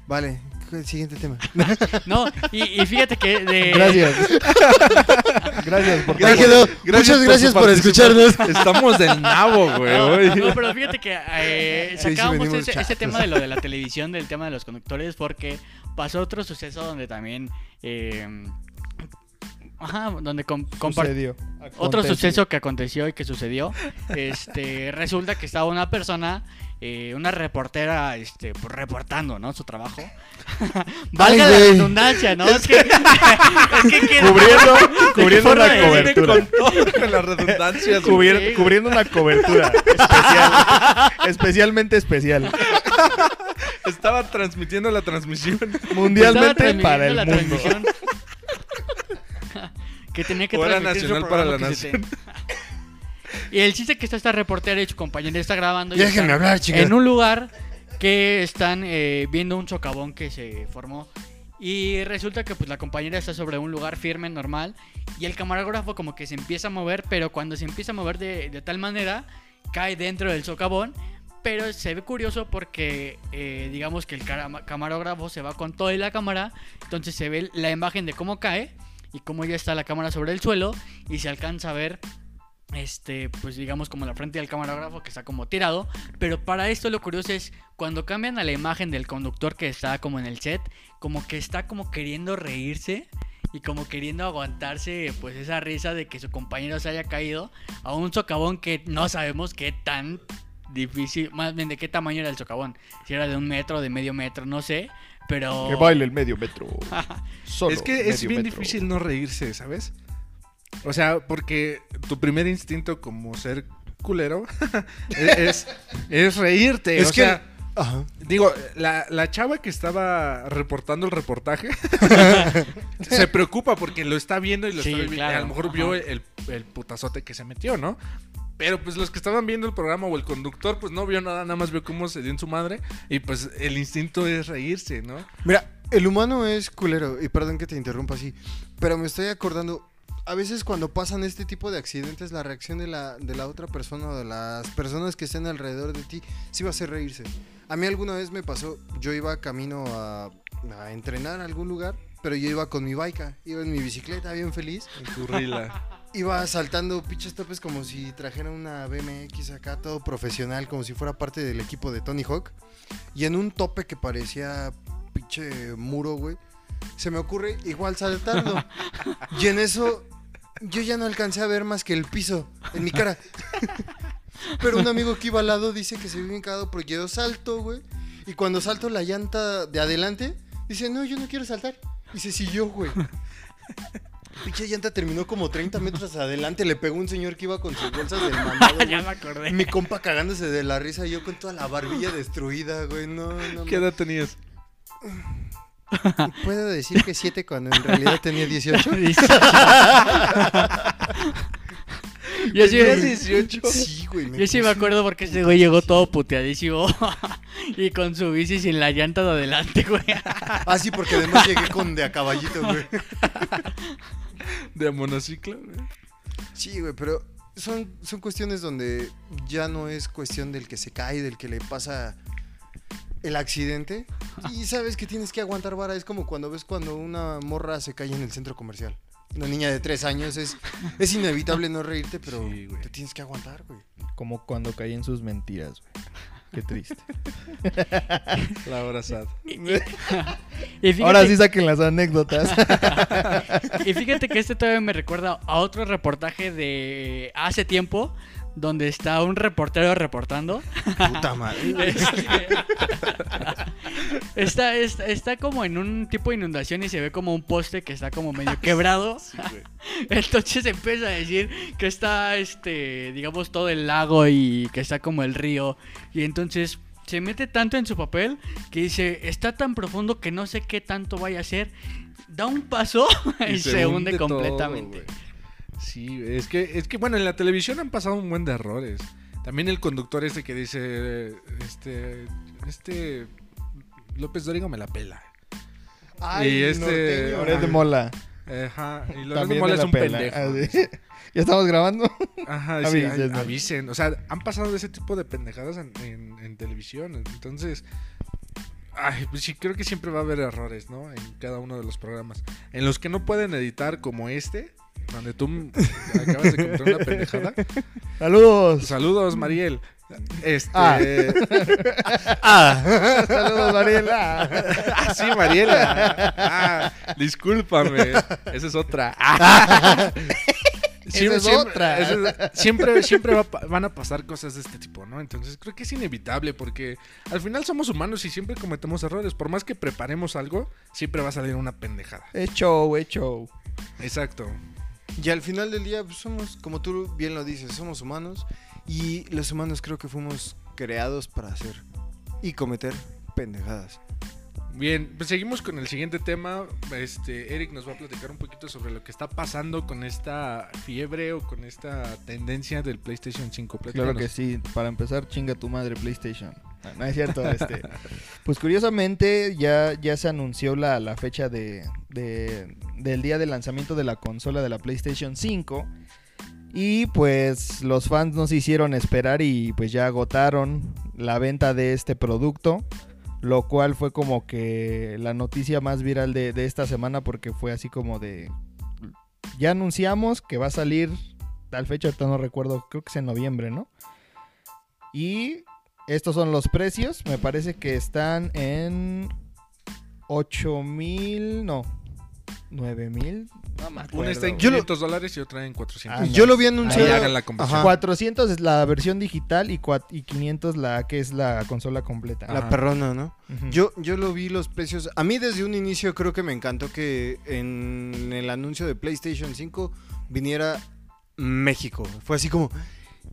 Vale, siguiente tema. No, y, y fíjate que de... Gracias. Gracias por quedó. Muchas gracias por escucharnos. Estamos del nabo, güey. No, pero fíjate que eh, Sí, sí, sacábamos ese, tema de lo de la televisión, del tema de los conductores, porque pasó otro suceso donde también... eh, ajá, donde com- compar- Sucedió. Otro suceso que aconteció y que sucedió, este, resulta que estaba una persona, eh, una reportera, este, pues, reportando, ¿no? Su trabajo. Valga Ay, la güey. redundancia, ¿no? Es que, es que Cubriendo, ¿De qué cubriendo una cobertura. Con las redundancias. güey. cubriendo una cobertura especial. especialmente especial. Estaba transmitiendo la transmisión. Mundialmente transmitiendo para el la mundo. Que tenía que Hora transmitir su nacional para la te- Y el chiste que está esta reportera y su compañera está grabando. y déjenme hablar, chingada. En un lugar que están eh, viendo un socavón que se formó. Y resulta que pues la compañera está sobre un lugar firme, normal. Y el camarógrafo como que se empieza a mover, pero cuando se empieza a mover de, de tal manera, cae dentro del socavón. Pero se ve curioso porque eh, digamos que el camarógrafo se va con toda la cámara. Entonces se ve la imagen de cómo cae y cómo ya está la cámara sobre el suelo. Y se alcanza a ver este, pues digamos como la frente del camarógrafo que está como tirado. Pero para esto lo curioso es cuando cambian a la imagen del conductor que está como en el set, como que está como queriendo reírse y como queriendo aguantarse pues esa risa de que su compañero se haya caído a un socavón que no sabemos qué tan difícil, más bien de qué tamaño era el socavón. Si era de un metro, de medio metro, no sé. Pero... Que baile el medio metro. Solo es que es bien metro. difícil no reírse, ¿sabes? O sea, porque tu primer instinto como ser culero es, es reírte. Es o que- sea, Ajá. digo, la, la chava que estaba reportando el reportaje se preocupa porque lo está viendo y lo Sí, está viendo. claro. A lo mejor Ajá. vio el, el putazote que se metió, ¿no? Pero pues los que estaban viendo el programa o el conductor, pues no vio nada, nada más vio cómo se dio en su madre. Y pues el instinto es reírse, ¿no? Mira, el humano es culero, y perdón que te interrumpa así, pero me estoy acordando, a veces cuando pasan este tipo de accidentes, la reacción de la, de la otra persona o de las personas que estén alrededor de ti, sí va a hacer reírse. A mí alguna vez me pasó, yo iba camino a, a entrenar a algún lugar, pero yo iba con mi bike, iba en mi bicicleta bien feliz, En tu rila. iba saltando pinches topes como si trajera una BMX acá, todo profesional, como si fuera parte del equipo de Tony Hawk. Y en un tope que parecía pinche muro, güey, se me ocurre igual saltando. y en eso yo ya no alcancé a ver más que el piso en mi cara. Pero un amigo que iba al lado dice que se vio bien cagado porque yo salto, güey. Y cuando salto la llanta de adelante, dice, no, yo no quiero saltar. Y se siguió, güey. Pinche llanta terminó como 30 metros adelante. Le pegó un señor que iba con sus bolsas del mandado. ya me acordé. Mi compa cagándose de la risa. Yo con toda la barbilla destruida, güey. No, no. ¿Qué edad tenías? Puedo decir que 7 cuando en realidad tenía 18. Yo sí, ¿Tenías 18? Sí, güey. yo sí me acuerdo porque ese güey llegó todo puteadísimo y con su bici sin la llanta de adelante, güey. Ah, sí, porque además llegué con de a caballito, güey. De monociclo, güey. Sí, güey, pero son, son cuestiones donde ya no es cuestión del que se cae, del que le pasa el accidente. Y sabes que tienes que aguantar vara. Es como cuando ves cuando una morra se cae en el centro comercial. Una niña de tres años es, es inevitable no reírte, pero Sí, te tienes que aguantar, güey. Como cuando caí en sus mentiras, güey. Qué triste. La hora sad. Y fíjate, Ahora sí saquen las anécdotas. y fíjate que este todavía me recuerda a otro reportaje de hace tiempo donde está un reportero reportando. Puta madre. Está, está, está como en un tipo de inundación y se ve como un poste que está como medio quebrado. Entonces empieza a decir que está, este, digamos, todo el lago y que está como el río. Y entonces se mete tanto en su papel que dice, está tan profundo que no sé qué tanto vaya a ser. Da un paso y, se, hunde, completamente. Sí, es que, es que, bueno, en la televisión han pasado un buen de errores. También el conductor este que dice, este, este, López Dóriga me la pela. Ay, Y este-. Loret de Mola. Ajá, y Lorenzo También Mola de es la un pela. pendejo. Ah, sí. ¿Ya estamos grabando? Ajá, sí, Avisen. O sea, han pasado de ese tipo de pendejadas en, en- en televisión. Entonces, ay, pues sí, creo que siempre va a haber errores, ¿no? En cada uno de los programas. En los que no pueden editar como este, donde tú acabas de comprar una pendejada. Saludos. Saludos, Mariel. Este. Ah. Ah, Saludos, Mariela. Ah, sí, Mariela. Ah, discúlpame. Esa es otra. Ah. Esa es otra. es- siempre siempre va van a pasar cosas de este tipo, ¿no? Entonces creo que es inevitable porque al final somos humanos y siempre cometemos errores. Por más que preparemos algo, siempre va a salir una pendejada. Es show, es show. Exacto. Y al final del día pues, somos, como tú bien lo dices, somos humanos y los humanos creo que fuimos creados para hacer y cometer pendejadas. Bien, pues seguimos con el siguiente tema. Este, Eric nos va a platicar un poquito sobre lo que está pasando con esta fiebre o con esta tendencia del PlayStation 5. Claro Platícanos. que sí. Para empezar, chinga tu madre PlayStation. No, no es cierto. Este. Pues curiosamente ya, ya se anunció la, la fecha de, de- del día de lanzamiento de la consola de la PlayStation 5. Y pues los fans no se hicieron esperar y pues ya agotaron la venta de este producto. Lo cual fue como que la noticia más viral de, de esta semana porque fue así como de... Ya anunciamos que va a salir tal fecha, ahorita no recuerdo, creo que es en noviembre, ¿no? Y estos son los precios, me parece que están en 8 mil, no, 9 mil, no me Una está en acuerdo. Yo lo- 500 dólares y otra en 400. Ah, Yo lo vi Ahí anunciado. hagan la conversión. Ajá. 400 es la versión digital y, cua- y 500 la que es la consola completa. La Ajá. perrona, ¿no? Ujú. Yo, yo lo vi los precios. A mí desde un inicio creo que me encantó que en el anuncio de PlayStation 5 viniera México. Fue así como,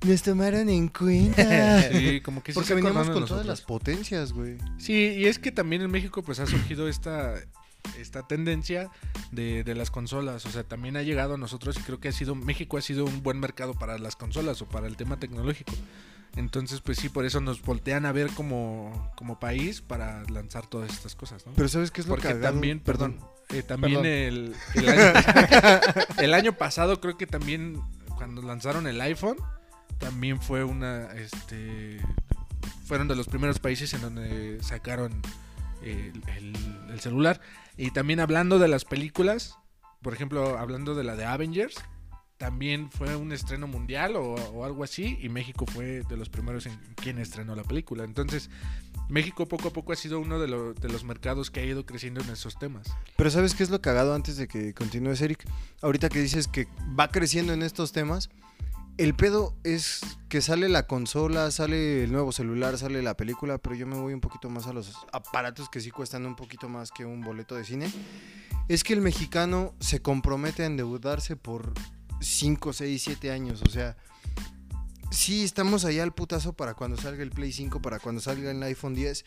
nos tomaron en cuenta. Sí, como que sí Porque se veníamos acordaron con todas nosotros. las potencias, güey. Sí, y es que también en México pues ha surgido esta, esta tendencia de, de las consolas. O sea, también ha llegado a nosotros y creo que ha sido, México ha sido un buen mercado para las consolas o para el tema tecnológico. Entonces, pues sí, por eso nos voltean a ver como, como país para lanzar todas estas cosas, ¿no? Pero ¿sabes qué es lo Porque cagado? también, perdón, eh, también Perdón. El, el año, el año pasado creo que también cuando lanzaron el iPhone, también fue una, este, fueron de los primeros países en donde sacaron el, el- el celular. Y también hablando de las películas, por ejemplo, hablando de la de Avengers, también fue un estreno mundial o, algo así, y México fue de los primeros en quien estrenó la película. Entonces, México poco a poco ha sido uno de, de los mercados que ha ido creciendo en esos temas. Pero ¿sabes qué es lo cagado antes de que continúes, Eric? Ahorita que dices que va creciendo en estos temas, el pedo es que sale la consola, sale el nuevo celular, sale la película, pero yo me voy un poquito más a los aparatos que sí cuestan un poquito más que un boleto de cine. Es que el mexicano se compromete a endeudarse por 5, 6, 7 años, o sea... Sí, estamos allá al putazo para cuando salga el Play 5, para cuando salga el iPhone 10,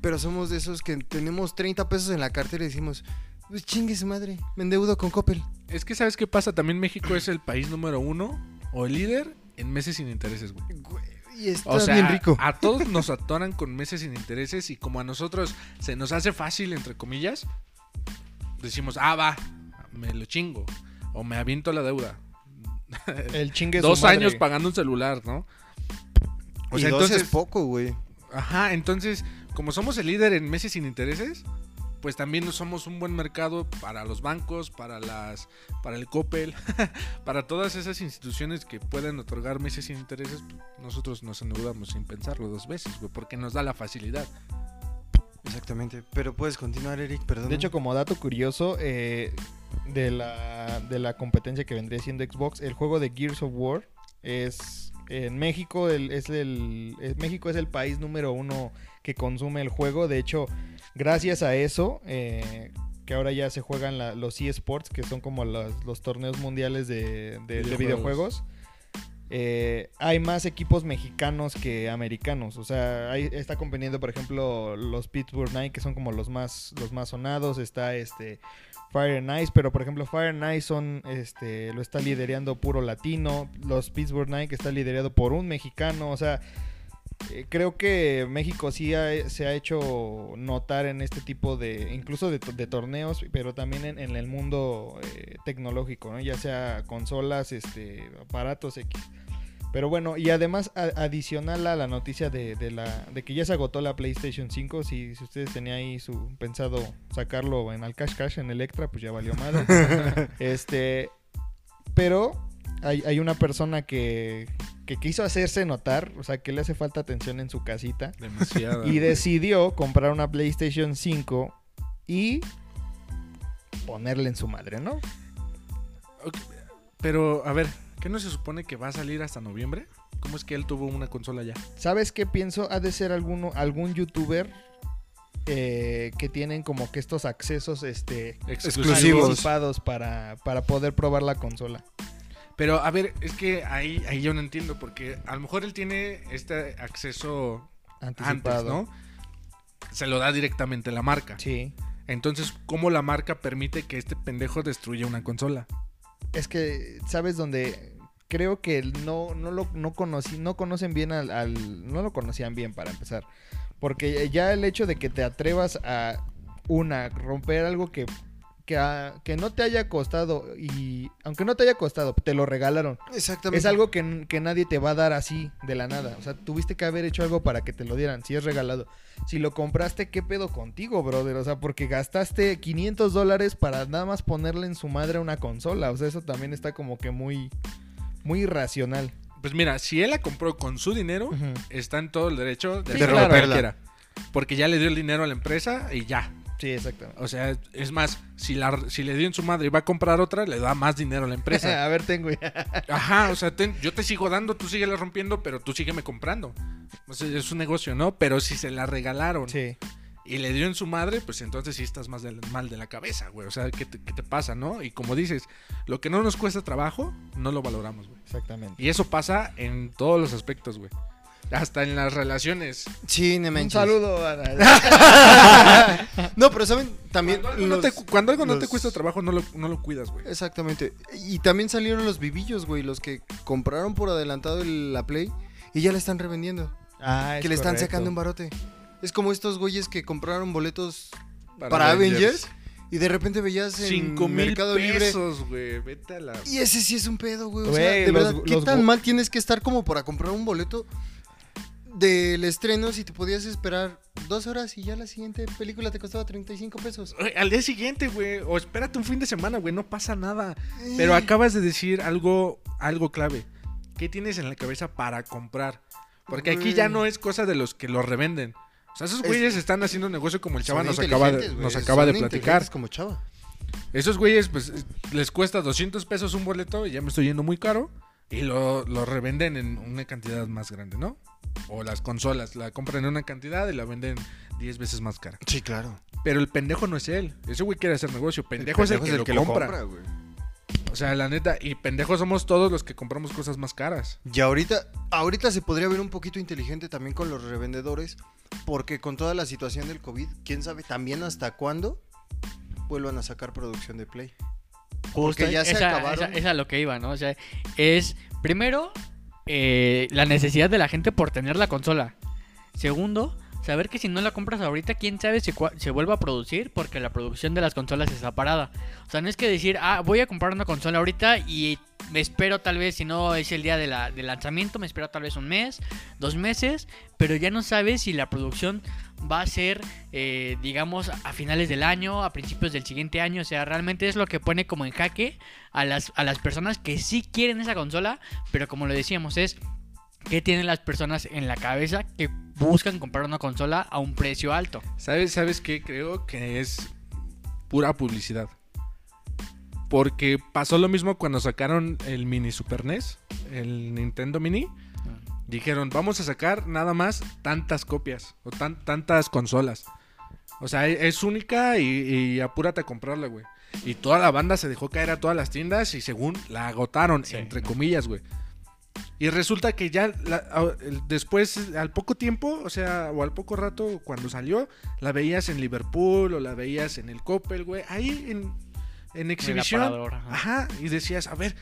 pero somos de esos que tenemos 30 pesos en la cartera y decimos, pues chingue su madre, me endeudo con Coppel. Es que, ¿sabes qué pasa? También México es el país número uno o el líder en meses sin intereses, güey. Y está O sea, bien rico. a todos nos atoran con meses sin intereses y como a nosotros se nos hace fácil, entre comillas, decimos, ah, va, me lo chingo o me aviento la deuda. El chingue su Dos madre. años pagando un celular, ¿no? O y sea, dos entonces, es poco, güey. ajá, entonces, como somos el líder en meses sin intereses, pues también somos un buen mercado para los bancos, para las, para el Coppel, para todas esas instituciones que pueden otorgar meses sin intereses. Nosotros nos endeudamos sin pensarlo dos veces, güey, porque nos da la facilidad. Exactamente. Pero puedes continuar, Eric, perdón. De hecho, como dato curioso, eh, de, la, de la competencia que vendría siendo Xbox, el juego de Gears of War es en México, el, es el, es- México es el país número uno que consume el juego. De hecho, gracias a eso, eh, que ahora ya se juegan la- los eSports, que son como los, los torneos mundiales de, de- de Videojuegos. eh, hay más equipos mexicanos que americanos. O sea, hay- está compitiendo, por ejemplo, los Pittsburgh Knights, que son como los más, los más sonados. Está este Fire and Ice, pero por ejemplo, Fire and Ice son, este, lo está liderando puro latino. Los Pittsburgh Knights está liderado por un mexicano. O sea, eh, creo que México sí ha- se ha hecho notar en este tipo de, incluso de, to- de torneos, pero también en, en el mundo eh, tecnológico, ¿no? ya sea consolas, este, aparatos X. Pero bueno, y además a- adicional a la noticia de, de la, de que ya se agotó la PlayStation 5, si, si ustedes tenían ahí su pensado sacarlo en el Cash Cash, en Electra, pues ya valió madre. este, pero hay, hay una persona que, que quiso hacerse notar, o sea, que le hace falta atención en su casita. Demasiado. Y decidió comprar una PlayStation 5 y ponerle en su madre, ¿no? Pero, a ver, ¿qué no se supone que va a salir hasta noviembre? ¿Cómo es que él tuvo una consola ya? ¿Sabes qué pienso? Ha de ser alguno, algún youtuber eh, que tienen como que estos accesos este, Exclusivos. para, para poder probar la consola. Pero, a ver, es que ahí, ahí yo no entiendo, porque a lo mejor él tiene este acceso antes, Anticipado. ¿no? Se lo da directamente la marca. Sí. Entonces, ¿cómo la marca permite que este pendejo destruya una consola? Es que, ¿sabes dónde? Creo que no, no lo no conocí, no conocen bien al, al- No lo conocían bien para empezar. Porque ya el hecho de que te atrevas a una, romper algo que, que, a- que no te haya costado y aunque no te haya costado, te lo regalaron. Exactamente. Es algo que, que nadie te va a dar así de la nada. O sea, tuviste que haber hecho algo para que te lo dieran, si es regalado. Si lo compraste, ¿qué pedo contigo, brother? O sea, porque gastaste 500 dólares para nada más ponerle en su madre una consola. O sea, eso también está como que muy, muy irracional. Pues mira, si él la compró con su dinero, está en todo el derecho de Sí, hacer lo claro. que él quiera. Porque ya le dio el dinero a la empresa y ya. Sí, exactamente. O sea, es más, si, la, si le dio en su madre y va a comprar otra, le da más dinero a la empresa. a ver, tengo Ajá, o sea, ten- yo te sigo dando, tú síguela rompiendo, pero tú sígueme comprando. O sea, es un negocio, ¿no? Pero si se la regalaron Sí. y le dio en su madre, pues entonces sí estás más mal de la cabeza, güey. O sea, ¿qué te, qué te pasa, no? Y como dices, lo que no nos cuesta trabajo, no lo valoramos, güey. Exactamente. Y eso pasa en todos los aspectos, güey. Hasta en las relaciones. Sí, no Un manches. saludo a No, pero saben, también Cuando algo, no, los- te, cuando algo no te los- cuesta trabajo, no lo, no lo cuidas, güey. Exactamente. Y también salieron los vivillos, güey, los que compraron por adelantado el- la Play y ya la están revendiendo. Ah, que le están correcto. sacando un barote. Es como estos güeyes que compraron boletos para, Avengers. y de repente veías en 5 mil Mercado Libre. pesos, güey. Vete a la... Y ese sí es un pedo, güey. O sea, Güey, de los- verdad, ¿qué los tan bo- mal tienes que estar como para comprar un boleto del estreno si te podías esperar dos horas y ya la siguiente película te costaba 35 pesos? Al día siguiente, güey. O espérate un fin de semana, güey. No pasa nada. Eh. Pero acabas de decir algo, algo clave. ¿Qué tienes en la cabeza para comprar? Porque aquí ya no es cosa de los que lo revenden. O sea, esos Es- güeyes están haciendo negocio como el chava nos acaba de, nos acaba de platicar. inteligentes como chava. Esos güeyes, pues, les cuesta 200 pesos un boleto y ya me estoy yendo muy caro. Y lo, lo revenden en una cantidad más grande, ¿no? O las consolas, la compran en una cantidad y la venden 10 veces más cara. Sí, claro. Pero el pendejo no es él. Ese güey quiere hacer negocio. Pendejo, es el que, lo, compra. güey. O sea, la neta, y pendejos somos todos los que compramos cosas más caras. Y ahorita, ahorita se podría ver un poquito inteligente también con los revendedores, porque con toda la situación del COVID, quién sabe también hasta cuándo vuelvan a sacar producción de Play. Porque ya se esa, acabaron. esa- esa es lo que iba, ¿no? O sea, es primero eh, la necesidad de la gente por tener la consola. Segundo, saber que si no la compras ahorita, quién sabe si se vuelva a producir porque la producción de las consolas está parada. O sea, no es que decir, ah, voy a comprar una consola ahorita y me espero tal vez, si no es el día de la, del lanzamiento, me espero tal vez un mes, dos meses, pero ya no sabes si la producción va a ser, eh, digamos, a finales del año, a principios del siguiente año. O sea, realmente es lo que pone como en jaque a las, a las personas que sí quieren esa consola, pero como lo decíamos, es que tienen las personas en la cabeza que buscan comprar una consola a un precio alto. ¿Sabes, ¿Sabes qué? Creo que es pura publicidad. Porque pasó lo mismo cuando sacaron el mini Super NES, el Nintendo Mini. Dijeron, vamos a sacar nada más tantas copias o tan, tantas consolas. O sea, e- es única y, y apúrate a comprarla, güey. Y toda la banda se dejó caer a todas las tiendas y según la agotaron, Sí. entre comillas, güey. Y resulta que ya la- después, al poco tiempo, o sea, o al poco rato, cuando salió, la veías en Liverpool o la veías en el Coppel, güey. Ahí en, en exhibición. Ajá. Y decías, a ver,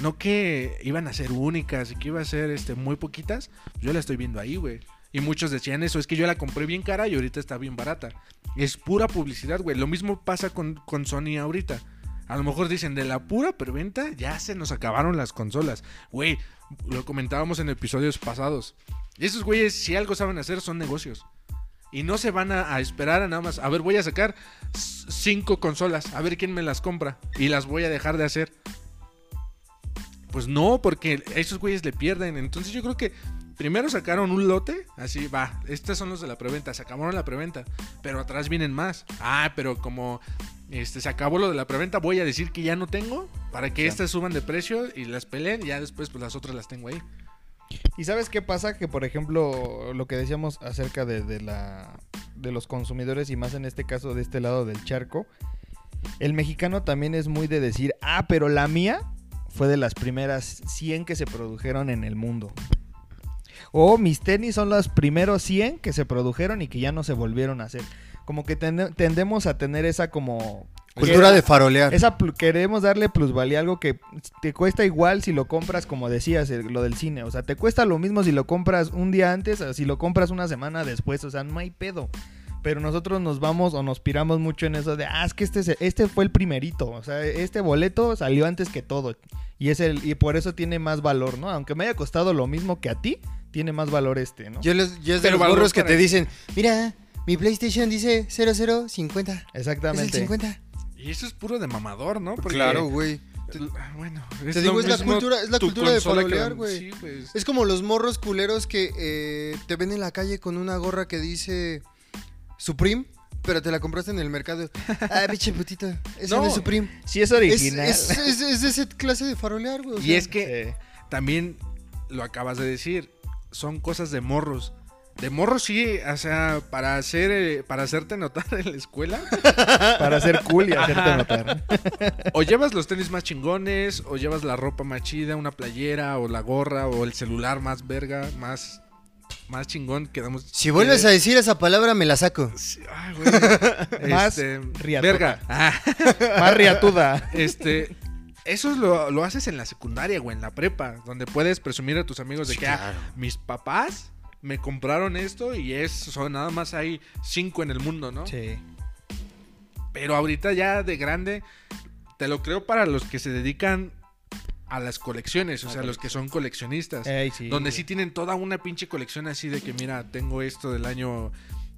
no que iban a ser únicas y que iba a ser este, muy poquitas. Yo la estoy viendo ahí, güey. Y muchos decían eso, es que yo la compré bien cara y ahorita está bien barata. Es pura publicidad, güey. Lo mismo pasa con, con Sony ahorita. A lo mejor dicen, de la pura preventa ya se nos acabaron las consolas. Güey, lo comentábamos en episodios pasados. Esos güeyes, si algo saben hacer, son negocios. Y no se van a, a esperar a nada más. A ver, voy a sacar cinco consolas. A ver quién me las compra. Y las voy a dejar de hacer. Pues no, porque esos güeyes le pierden. Entonces yo creo que primero sacaron un lote, así va, estos son los de la preventa, se acabaron la preventa, pero atrás vienen más. Ah, pero como este se acabó lo de la preventa, voy a decir que ya no tengo para que Sí. estas suban de precio y las peleen y ya después pues las otras las tengo ahí. ¿Y sabes qué pasa? Que por ejemplo, lo que decíamos acerca de, de la de los consumidores y más en este caso de este lado del charco, el mexicano también es muy de decir, ah, pero la mía fue de las primeras 100 que se produjeron en el mundo. O mis tenis son los primeros 100 que se produjeron y que ya no se volvieron a hacer. Como que tende- tendemos a tener esa como... Cultura de farolear. Esa queremos darle plusvalía a algo que te cuesta igual si lo compras, como decías, el- lo del cine. O sea, te cuesta lo mismo si lo compras un día antes o si lo compras una semana después. O sea, no hay pedo. Pero nosotros nos vamos o nos piramos mucho en eso de, ah, es que este, es- este fue el primerito. O sea, este boleto salió antes que todo. Y, es el, y por eso tiene más valor, ¿no? Aunque me haya costado lo mismo que a ti, tiene más valor este, ¿no? Yo, les, yo es de Pero los morros que te dicen, mira, mi PlayStation dice 0050. Es el Exactamente. 50. Y eso es puro de mamador, ¿no? Porque- Claro, güey. Ah, Bueno, Te digo, es la cultura- es la tu cultura de farolear, güey. Sí, pues. Es como los morros culeros que eh, te ven en la calle con una gorra que dice Supreme, pero te la compraste en el mercado. Ah, biche putito. Esa no, es Supreme. Sí es original. es, es, es de esa clase de farolear, güey. Y sea, es que también lo acabas de decir, son cosas de morros. De morros sí, o sea, para hacer eh, para hacerte notar en la escuela, Para ser cool y hacerte Ajá. notar. o llevas los tenis más chingones, o llevas la ropa más chida, una playera, o la gorra, o el celular más verga, más, más chingón que damos. Si vuelves a decir esa palabra, me la saco. Sí, ay, güey. Más Este, riatota. verga. Ah, Más riatuda. este. Eso es lo, lo haces en la secundaria, güey, en la prepa, donde puedes presumir a tus amigos de que ah, mis papás me compraron esto y es, son nada más hay cinco en el mundo, ¿no? Sí. Pero ahorita ya de grande, te lo creo para los que se dedican a las colecciones, o A sea, los que son coleccionistas. Ey, sí, donde güey. sí tienen toda una pinche colección así de que, mira, tengo esto del año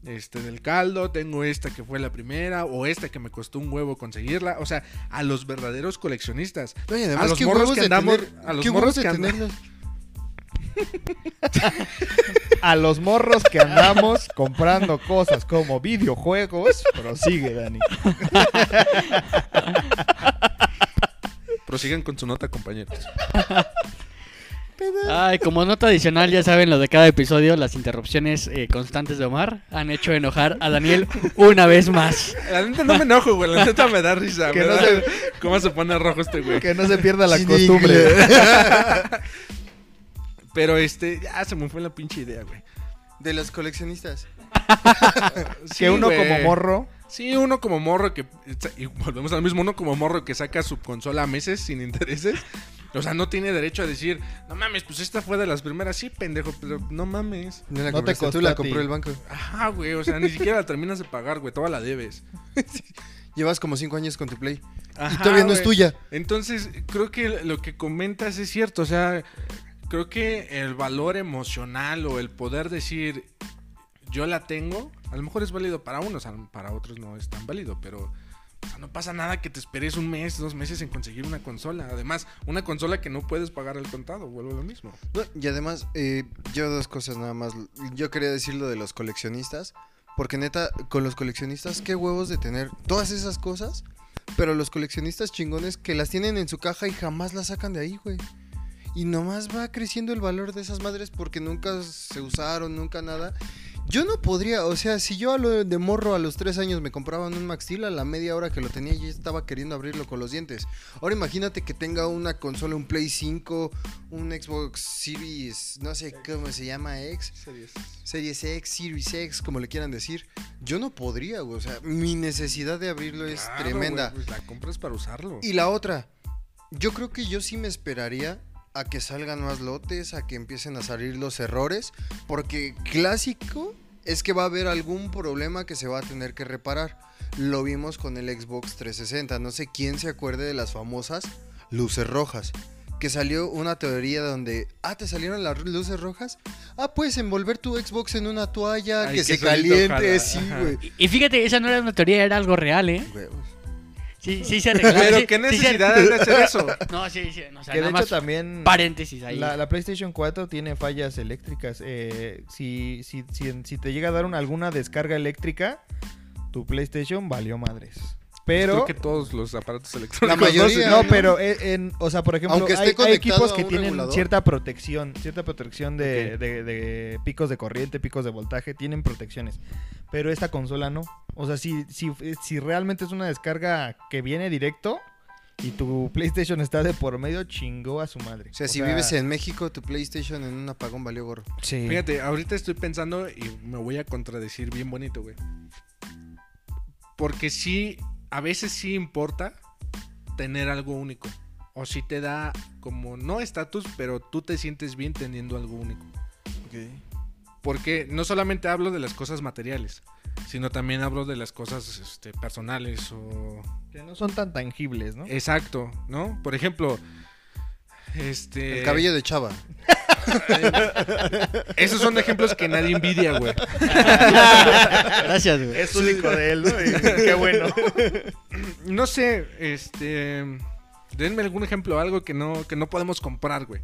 este del caldo, tengo esta que fue la primera, o esta que me costó un huevo conseguirla. O sea, a los verdaderos coleccionistas. No, y además, A los qué morros que andamos- tener- a los qué morros que tenerlos. A los morros que andamos comprando cosas como videojuegos, prosigue, Dani. Prosigan con su nota, compañeros. Ay, como nota adicional, ya saben lo de cada episodio, las interrupciones eh, constantes de Omar han hecho enojar a Daniel una vez más. La neta no me enojo, güey. La neta me da risa. Que me no da- se- ¿Cómo se pone rojo este güey? Que no se pierda la Sin costumbre. Pero este, ya se me fue la pinche idea, güey. De los coleccionistas. Sí, Que uno güey. como morro. Sí, uno como morro que. Y volvemos al mismo, uno como morro que saca su consola a meses sin intereses. O sea, no tiene derecho a decir, no mames, pues esta fue de las primeras. Sí, pendejo, pero no mames. No la No te costó tú la compró el banco. Ajá, güey, o sea, ni siquiera la terminas de pagar, güey, toda la debes. Llevas como cinco años con tu Play. Ajá, y todavía no es tuya. Entonces, creo que lo que comentas es cierto, o sea, creo que el valor emocional o el poder decir yo la tengo, a lo mejor es válido para unos, para otros no es tan válido, pero o sea, no pasa nada que te esperes un mes, dos meses en conseguir una consola. Además, una consola que no puedes pagar al contado, vuelvo a lo mismo. No, y además, eh, yo dos cosas nada más. Yo quería decir lo de los coleccionistas. Porque neta, con los coleccionistas, qué huevos de tener todas esas cosas. Pero los coleccionistas chingones que las tienen en su caja y jamás las sacan de ahí, güey. Y nomás va creciendo el valor de esas madres porque nunca se usaron, nunca nada. Yo no podría, o sea, si yo a lo de morro a los tres años me compraban un Max Steel, a la media hora que lo tenía ya estaba queriendo abrirlo con los dientes. Ahora imagínate que tenga una consola, un Play 5, un Xbox Series, no sé cómo se llama, X, Series X, Series X, como le quieran decir. Yo no podría, güey, o sea, mi necesidad de abrirlo es tremenda. güey, pues la compras para usarlo. Y la otra, yo creo que yo sí me esperaría a que salgan más lotes, a que empiecen a salir los errores, porque clásico es que va a haber algún problema que se va a tener que reparar. Lo vimos con el Xbox 360, no sé quién se acuerde de las famosas luces rojas. Que salió una teoría donde, ah, ¿te salieron las luces rojas? Ah, puedes envolver tu Xbox en una toalla, Ay, que, que se caliente, sí, güey. Y, y fíjate, esa no era una teoría, era algo real, ¿eh? Huevos. Sí, sí se arreglaron. Pero sí- qué sí se- necesidad hay de hacer eso. No, sí, sí. O sea, que de nada hecho más también... paréntesis ahí. La, la PlayStation 4 tiene fallas eléctricas. eh, si, si, si, si te llega a dar una- alguna descarga eléctrica, tu PlayStation valió madres. Pero... Creo que todos los aparatos electrónicos. La mayoría, No, ¿no? pero en, en- o sea, por ejemplo, Aunque esté hay, hay equipos que tienen regulador. cierta protección, cierta protección de, Ok. de- de picos de corriente, picos de voltaje, tienen protecciones. Pero esta consola no. O sea, si, si, si realmente es una descarga que viene directo y tu PlayStation está de por medio, chingó a su madre. O sea, si vives en México, tu PlayStation en un apagón valió gorro. Sí. Fíjate, ahorita estoy pensando y me voy a contradecir bien bonito, güey. Porque sí, a veces sí importa tener algo único. O si te da como, no estatus, pero tú te sientes bien teniendo algo único. Porque no solamente hablo de las cosas materiales, sino también hablo de las cosas este, personales o... Que no son tan tangibles, ¿no? Exacto, ¿no? Por ejemplo, este... El cabello de Chava. Esos son ejemplos que nadie envidia, güey. Gracias, güey. Es único de él, ¿no? Y qué bueno. No sé, este... Denme algún ejemplo, algo que no, que no podemos comprar, güey.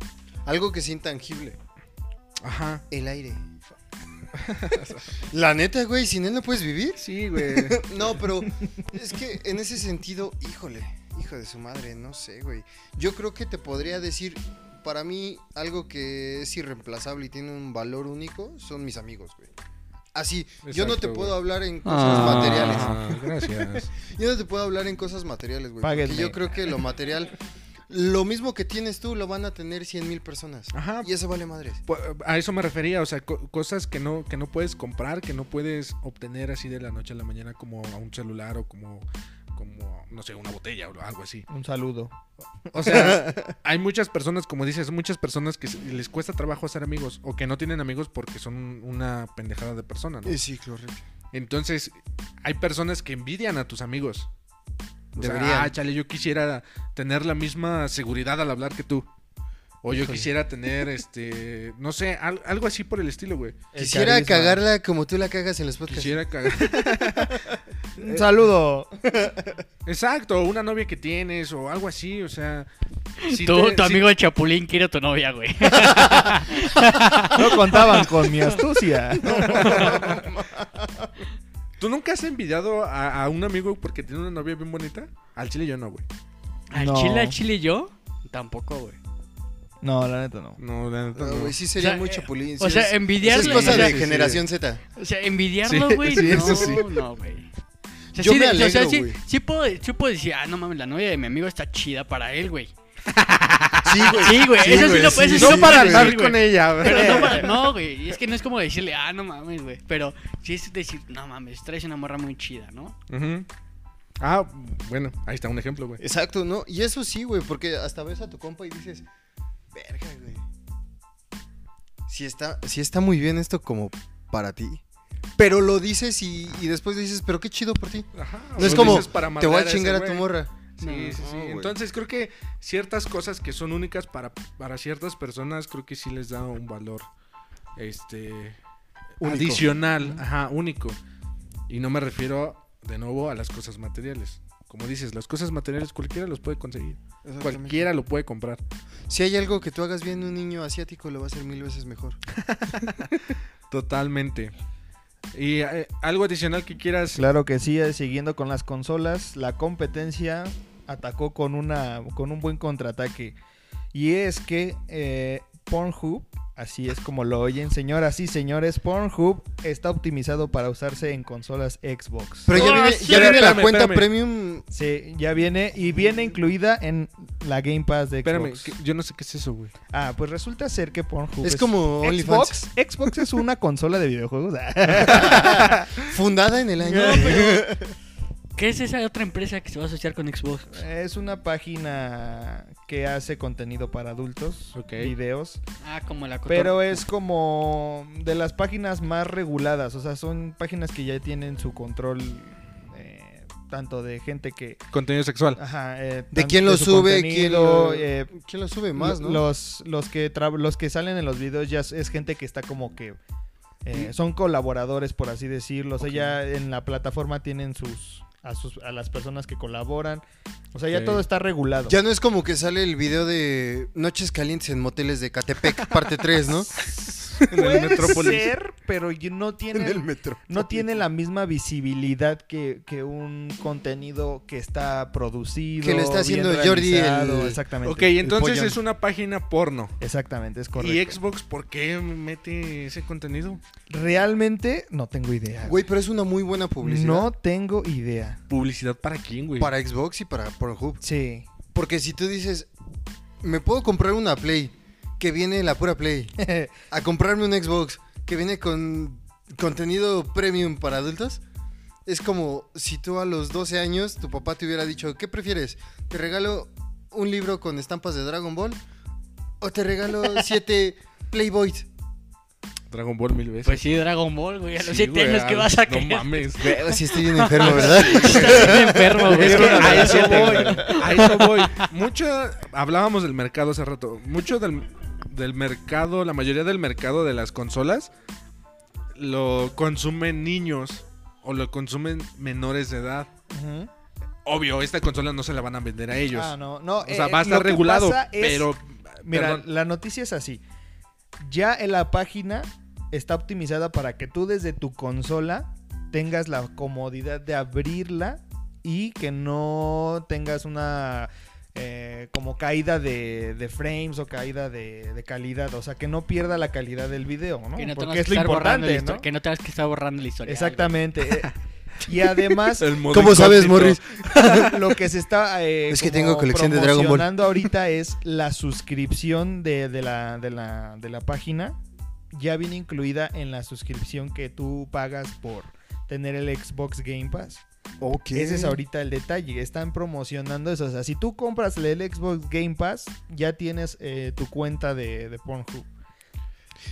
Algo que es intangible. Ajá. El aire. La neta, güey, sin él no puedes vivir. Sí, güey. No, pero es que en ese sentido, híjole, hijo de su madre, no sé, güey. Yo creo que te podría decir, para mí, algo que es irreemplazable y tiene un valor único son mis amigos, güey. Así, yo no te puedo hablar en cosas Ah. materiales. Gracias. Yo no te puedo hablar en cosas materiales, güey. Porque Páguenme. yo creo que lo material, lo mismo que tienes tú, lo van a tener 100 mil personas. Ajá. Y eso vale madres. A eso me refería, o sea, co- cosas que no, que no puedes comprar, que no puedes obtener así de la noche a la mañana como a un celular o como, como no sé, una botella o algo así. Un saludo. O sea, hay muchas personas, como dices, muchas personas que les cuesta trabajo hacer amigos o que no tienen amigos porque son una pendejada de persona, ¿no? Eh, Sí, correcto. Entonces, hay personas que envidian a tus amigos. O sea, ah, chale, yo quisiera tener la misma seguridad al hablar que tú. O yo quisiera tener, este, no sé, al- algo así por el estilo, güey. Quisiera carisma. cagarla como tú la cagas en los podcasts. Quisiera cagar. Un saludo. Exacto, una novia que tienes o algo así, o sea. si Tú, te- tu si- amigo el Chapulín quiere a tu novia, güey. No contaban con mi astucia. ¿Tú nunca has envidiado a, a un amigo porque tiene una novia bien bonita? Al chile yo no, güey. Al No. chile, al chile yo, tampoco, güey. No, la neta no. No, la neta No, no. güey, sí sería O sea, muy eh, chapulín. O sí sea, es- envidiarlo. Esa es cosa o sea, de sí, generación Z. O sea, envidiarlo, Sí, güey, sí, no, eso sí. no, güey. O sea, Yo sí, me de- o sea, alegro, sí, güey. sí puedo, sí puedo decir, ah, no mames, la novia de mi amigo está chida para él, güey. Sí, güey. Sí, güey, eso sí güey, lo puedes sí, decir. no sí, para güey. andar con ella, güey. Pero no, para- no, güey, es que no es como decirle, ah, no mames, güey. Pero sí es decir, no mames, traes una morra muy chida, ¿no? Ujú. Ah, bueno, ahí está un ejemplo, güey. Exacto, ¿no? Y eso sí, güey, porque hasta ves a tu compa y dices, verga, güey. Si está, sí está muy bien esto como para ti. Pero lo dices y, y después dices, pero qué chido por ti. Ajá, No es como, para te voy a chingar a tu morra. Sí, No, sí, sí. no, güey. Entonces creo que ciertas cosas que son únicas para, para ciertas personas, creo que sí les da un valor este Único. adicional, ajá, único. Y no me refiero de nuevo a las cosas materiales. Como dices, las cosas materiales cualquiera los puede conseguir. Cualquiera lo puede comprar. Si hay algo que tú hagas bien un niño asiático, lo va a hacer mil veces mejor. Totalmente. Y eh, algo adicional que quieras. Claro que sí, eh, siguiendo con las consolas, la competencia atacó con, una, con un buen contraataque. Y es que eh, Pornhub, así es como lo oyen, señoras y señores, Pornhub está optimizado para usarse en consolas Xbox. Pero ya viene, ya viene la Espérame, cuenta espérame. premium. Sí, ya viene y viene incluida en la Game Pass de Espérame, Xbox. que- yo no sé qué es eso, güey. Ah, pues resulta ser que Pornhub Es como. Xbox. Xbox es una consola de videojuegos. Fundada en el año. No, pero- ¿Qué es esa otra empresa que se va a asociar con Xbox? es una página que hace contenido para adultos, Ok. videos. Ah, como la cotor- Pero es como de las páginas más reguladas, o sea, son páginas que ya tienen su control eh, tanto de gente que... Contenido sexual. Ajá, eh, ¿De quién lo su sube? ¿Quién lo, eh, quién lo sube más, no? Los, los, que tra- los que salen en los videos ya es, es gente que está como que... eh, son colaboradores, por así decirlo. O sea, ya en la plataforma tienen sus... a, sus, a las personas que colaboran. O sea, ya todo está regulado. Ya no es como que sale el video de Noches Calientes en Moteles de Catepec, parte 3, ¿no? En el Puede Metrópolis. ser, pero no tiene, metro. no tiene la misma visibilidad que, que un contenido que está producido. Que lo está haciendo Jordi, el- Exactamente. Ok, entonces es una página porno. Exactamente, es correcto. ¿Y Xbox por qué mete ese contenido? Realmente no tengo idea. Güey, pero es una muy buena publicidad. No tengo idea. ¿Publicidad para quién, güey? Para Xbox y para Pornhub. Sí. Porque si tú dices, me puedo comprar una Play, que viene la pura Play, a comprarme un Xbox, que viene con contenido premium para adultos, es como si tú a los 12 años tu papá te hubiera dicho, ¿qué prefieres? ¿Te regalo un libro con estampas de Dragon Ball? ¿O te regalo siete Playboys? Dragon Ball mil veces. Pues sí, Dragon Ball, güey. A los Sí, 7 güey, años, ¿qué a- vas a No querer? mames. Si estoy bien enfermo, ¿verdad? Estás bien enfermo, güey. Es que a eso voy. A eso voy. Mucho, hablábamos del mercado hace rato. Mucho del, del mercado, la mayoría del mercado de las consolas lo consumen niños o lo consumen menores de edad. Obvio, esta consola no se la van a vender a ellos. Ah, no, no. O sea, eh, va a estar que regulado, es- pero... Mira, perdón. la noticia es así. Ya en la página está optimizada para que tú desde tu consola tengas la comodidad de abrirla y que no tengas una eh, como caída de, de frames o caída de, de calidad. O sea, que no pierda la calidad del video, ¿no? Que no, Porque es lo importante, que no tengas que estar borrando la historia. Exactamente. y además, ¿Cómo sabes. Morris? lo que se está eh, Es que tengo colección de Dragon Ball. promocionando ahorita es la suscripción de, de la, de, la, de la página ya viene incluida en la suscripción que tú pagas por tener el Xbox Game Pass. Ok. Ese es ahorita el detalle. Están promocionando eso. O sea, si tú compras el Xbox Game Pass, ya tienes eh, tu cuenta de, de Pornhub.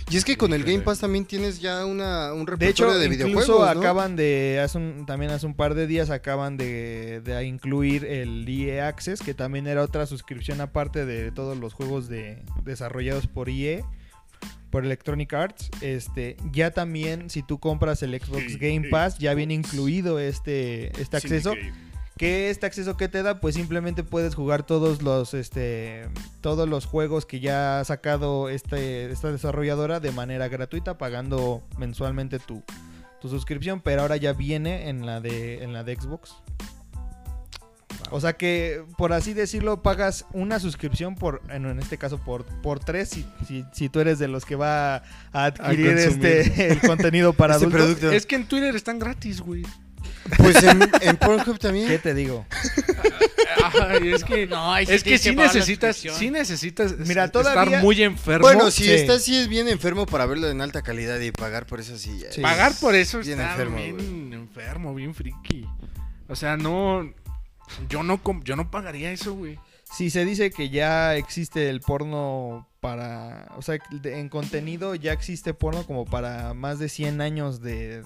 Y es que con el. Game Pass también tienes ya una, un De repertorio hecho, de, incluso videojuegos, ¿no? acaban de, hace un- también hace un par de días acaban de, de incluir el EA Access, que también era otra suscripción aparte de todos los juegos de, desarrollados por EA, por Electronic Arts. Este, ya también, si tú compras el Xbox Game Pass, ya viene incluido este, este acceso. Que este acceso que te da, pues simplemente puedes jugar todos los, este, todos los juegos que ya ha sacado este, esta desarrolladora de manera gratuita, pagando mensualmente tu, tu suscripción, pero ahora ya viene en la de, en la de Xbox. O sea que, por así decirlo, pagas una suscripción por, en, en este caso, por, por tres, si, si, si tú eres de los que va a adquirir este el contenido para Este adultos. producto. Es que en Twitter están gratis, güey. Pues en, en Pornhub también. ¿Qué te digo? Ay, es que... No, ahí sí Es que tienes sí pagar la necesitas, suscripción. sí necesitas Mira, es- todavía- estar muy enfermo. Bueno, si Sí. estás sí es bien enfermo para verlo en alta calidad y pagar por eso sí. ya Sí. Pagar por eso Bien está enfermo, bien enfermo, bien friki. O sea, no... Yo no, com- yo no pagaría eso, güey. Si se dice que ya existe el porno para, o sea, de- en contenido ya existe porno como para más de 100 años de,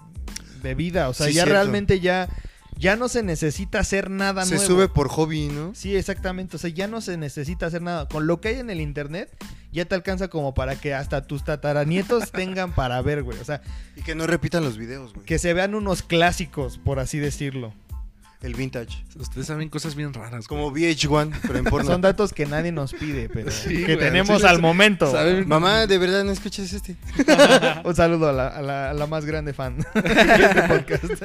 de vida, o sea, Sí, ya cierto. realmente ya ya no se necesita hacer nada Se nuevo. sube por hobby, ¿no? Sí, exactamente, o sea, ya no se necesita hacer nada. Con lo que hay en el internet ya te alcanza como para que hasta tus tataranietos tengan para ver, güey, o sea, Y que no repitan los videos, güey. que se vean unos clásicos, por así decirlo. El vintage. Ustedes saben cosas bien raras. Como VH1, pero en porno. Son datos que nadie nos pide, pero Sí, que güey, tenemos sí al momento. ¿Saben? Mamá, de verdad no escuchas este. Un saludo a la, a la- a la más grande fan de este podcast.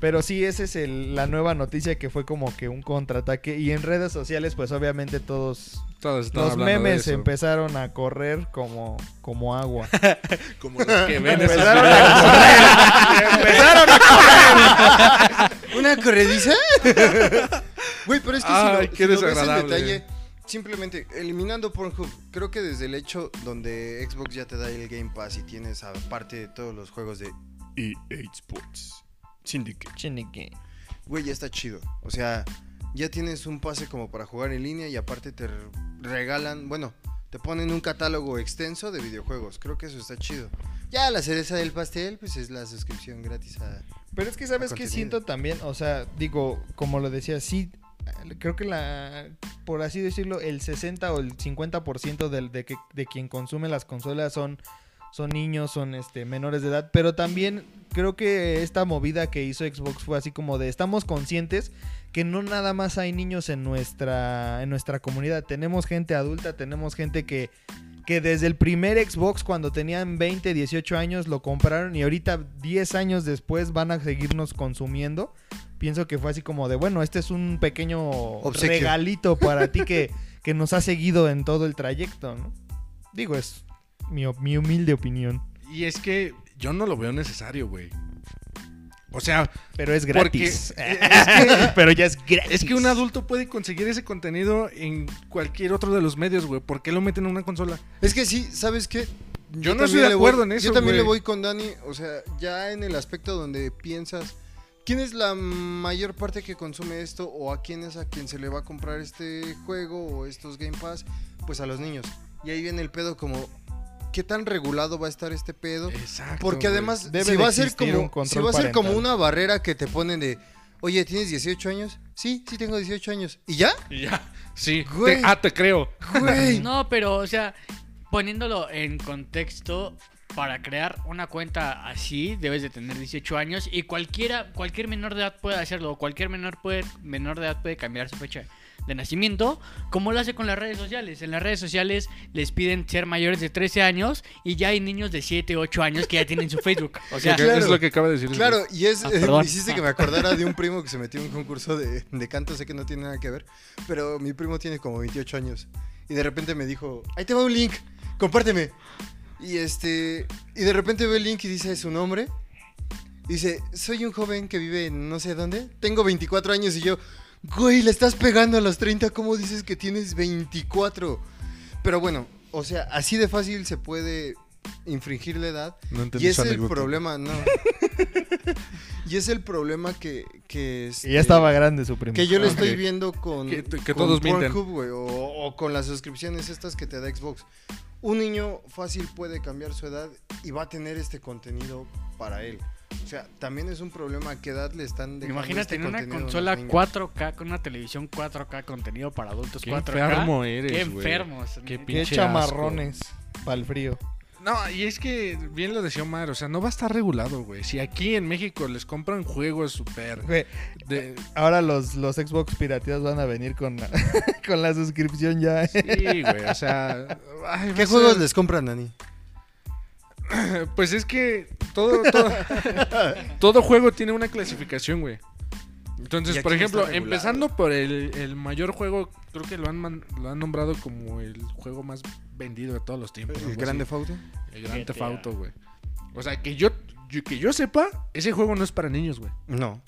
Pero sí, esa es el- la nueva noticia que fue como que un contraataque. Y en redes sociales, pues obviamente todos los memes empezaron a correr como, como agua. Como los que ven esos empezaron videos. a correr. empezaron a ¿Una corrediza? Güey, pero es que Ay, si lo, qué si lo ves en desagradable. detalle, simplemente eliminando Pornhub, creo que desde el hecho donde Xbox ya te da el Game Pass y tienes aparte de todos los juegos de EA Sports Syndicate, Chinique. güey, ya está chido. O sea, ya tienes un pase como para jugar en línea y aparte te regalan, bueno, te ponen un catálogo extenso de videojuegos. Creo que eso está chido. Ya la cereza del pastel, pues es la suscripción gratis a... Pero es que sabes que siento también, o sea, digo, como lo decía, sí, creo que la, por así decirlo, el 60 o el 50% del, de, que, de quien consume las consolas son, son niños, son este menores de edad, pero también creo que esta movida que hizo Xbox fue así como de estamos conscientes que no nada más hay niños en nuestra en nuestra comunidad, tenemos gente adulta, tenemos gente que que desde el primer Xbox cuando tenían 20, 18 años lo compraron y ahorita 10 años después van a seguirnos consumiendo. Pienso que fue así como de, bueno, este es un pequeño Obsequio. regalito para ti que, que nos ha seguido en todo el trayecto, ¿no? Digo, es mi, mi humilde opinión. Y es que yo no lo veo necesario, güey. O sea, Pero es Porque gratis. es que- Pero ya es gratis. es que un adulto puede conseguir ese contenido en cualquier otro de los medios, güey. ¿Por qué lo meten en una consola? Es que sí, ¿sabes qué? Yo no estoy de acuerdo voy- en eso, Yo también le voy con Dani, o sea, ya en el aspecto donde piensas, ¿quién es la mayor parte que consume esto o a quién es a quien se le va a comprar este juego o estos Game Pass? Pues a los niños. Y ahí viene el pedo como, ¿qué tan regulado va a estar este pedo? Exacto. Porque además, Debe si va a ser como, un si va a ser como una barrera que te ponen de, oye, ¿tienes 18 años? Sí, sí tengo 18 años. ¿Y ya? Y ya. Sí. Güey. Te- ah, te creo. Güey. No, pero, o sea, poniéndolo en contexto, para crear una cuenta así debes de tener 18 años y cualquiera, cualquier menor de edad puede hacerlo. Cualquier menor, puede, menor de edad puede cambiar su fecha de nacimiento, como lo hace con las redes sociales. En las redes sociales les piden ser mayores de 13 años y ya hay niños de 7, 8 años que ya tienen su Facebook. O sea, claro. Es lo que acaba de decir. Claro, y es, Ah, eh, hiciste que me acordara de un primo que se metió en un concurso de, de canto, sé que no tiene nada que ver, pero mi primo tiene como 28 años y de repente me dijo, ahí te va un link, compárteme. Y este, y de repente ve el link y dice su nombre. Dice, soy un joven que vive en no sé dónde, tengo 24 años y yo, güey, le estás pegando a los 30, ¿cómo dices que tienes 24? Pero bueno, o sea, así de fácil se puede infringir la edad. No entendí Y es el anécdota. problema, no. y es el problema que. Que, Y ya estaba grande su primo. Que yo le Ok. estoy viendo con. Que- que con todos mienten. Pornhub, güey, o, o con las suscripciones estas que te da Xbox. Un niño fácil puede cambiar su edad y va a tener este contenido para él. O sea, también es un problema a qué edad le están dejando imagínate este en una consola niños. 4K con una televisión 4K contenido para adultos Qué 4K. enfermo eres, Qué güey. enfermos. Qué Qué pinche chamarrones para el frío. No, y es que bien lo decía Omar, o sea, no va a estar regulado, güey. Si aquí en México les compran juegos súper Güey, de... ahora los, los Xbox pirateados van a venir con la, con la suscripción ya. Sí, güey, o sea... ay, ¿Qué juegos ser- les compran, Dani? Pues es que todo, todo, todo juego tiene una clasificación, güey. Entonces, por ejemplo, empezando por el, el mayor juego, creo que lo han, man- lo han nombrado como el juego más vendido de todos los tiempos. ¿El Grande. Fauto? El Grand Theft GTA. Auto, güey. O sea, que yo, yo- que yo sepa, ese juego no es para niños, güey. No.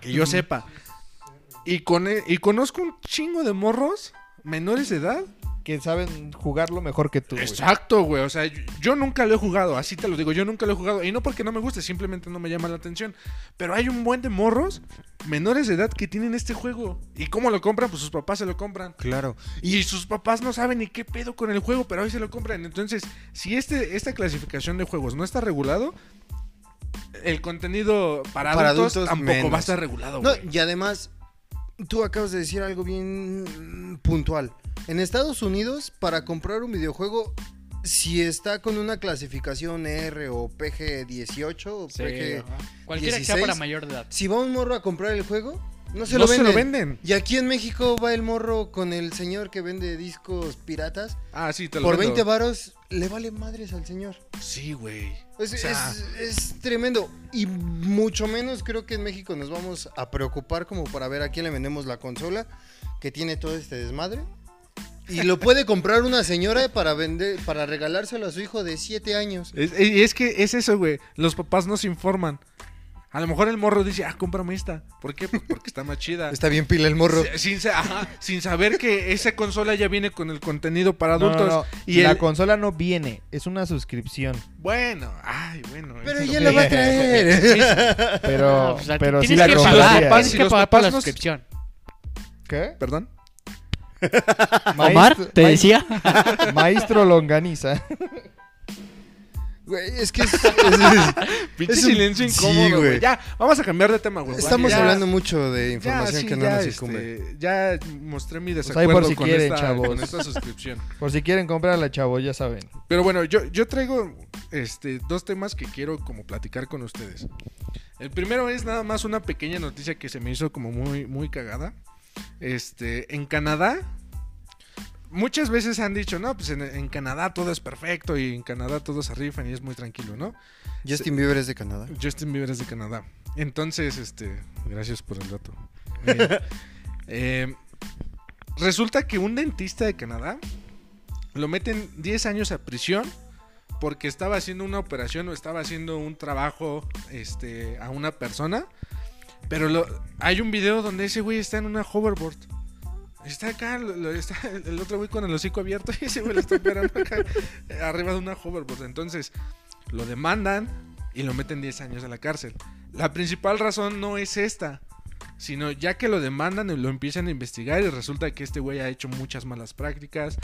Que yo sepa. Y, con y conozco un chingo de morros menores de edad. Que saben jugarlo mejor que tú. Exacto, güey. O sea, yo, yo nunca lo he jugado, así te lo digo, yo nunca lo he jugado. Y no porque no me guste, simplemente no me llama la atención. Pero hay un buen de morros menores de edad que tienen este juego. ¿Y cómo lo compran? Pues sus papás se lo compran. Claro. Y sus papás no saben ni qué pedo con el juego, pero hoy se lo compran. Entonces, si este, esta clasificación de juegos no está regulado, el contenido para, Para adultos, adultos, tampoco va a menos. estar regulado. No, güey. y además, tú acabas de decir algo bien mm, puntual. En Estados Unidos, para comprar un videojuego, si está con una clasificación R o PG-18 o Sí, PG... Cualquiera que sea 16, para mayor de edad. Si va un morro a comprar el juego, no se, no lo, se venden. lo venden. Y aquí en México va el morro con el señor que vende discos piratas. Ah, sí, te lo Por vendo. 20 varos, le vale madres al señor. Sí, güey. Es, O sea- es- es tremendo. Y mucho menos creo que en México nos vamos a preocupar como para ver a quién le vendemos la consola que tiene todo este desmadre. Y lo puede comprar una señora para vender, para regalárselo a su hijo de 7 años. Es, y es que es eso, güey. Los papás no se informan. A lo mejor el morro dice, ah, cómprame esta. ¿Por qué? Pues porque está más chida. Está bien pila el morro. Si- Sin, sa- ajá, sin saber que esa consola ya viene con el contenido para No, no, adultos. no. Y la el- consola no viene, es una suscripción. Bueno, ay, bueno. Pero ella la va a traer. Pero, No, pues, a- pero sí tienes la que pagar, tienes si que los pagar por la suscripción. ¿Qué? Perdón. Omar, te decía. Maestro Longaniza. Güey, es que es- es- Pinche Es un- silencio sí, incómodo, güey. güey. Ya, vamos a cambiar de tema, güey. estamos Ya- hablando mucho de ya, información sí, que no ya, nos este, incumbe. ya mostré mi Pues por desacuerdo si con, quieren, esta, chavos. con esta suscripción. Por si quieren comprarla, chavo, ya saben. Pero bueno, yo, yo traigo este, dos temas que quiero como platicar con ustedes. El primero es nada más una pequeña noticia que se me hizo como muy, muy cagada. Este, en Canadá, muchas veces han dicho, no, pues en, en Canadá todo es perfecto y en Canadá todos se rifan y es muy tranquilo, ¿no? Justin Bieber es de Canadá. Justin Bieber es de Canadá. Entonces, este, gracias por el dato. Eh, eh, resulta que un dentista de Canadá lo meten 10 años a prisión porque estaba haciendo una operación o estaba haciendo un trabajo este, a una persona. Pero lo- hay un video donde ese güey está en una hoverboard. Está acá, está el otro güey con el hocico abierto y ese güey lo está operando acá arriba de una hoverboard. Entonces, lo demandan y lo meten 10 años a la cárcel. La principal razón no es esta, sino ya que lo demandan y lo empiezan a investigar y resulta que este güey ha hecho muchas malas prácticas.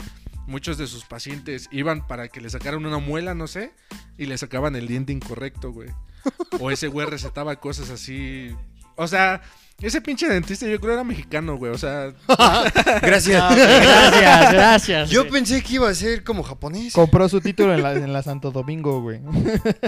Muchos de sus pacientes iban para que le sacaran una muela, no sé, y le sacaban el diente incorrecto, güey. O ese güey recetaba cosas así. O sea, ese pinche dentista yo creo era mexicano, güey. O sea, Gracias. Ah, gracias, gracias. Yo pensé que iba a ser como japonés. Compró su título en la, en la Santo Domingo, güey.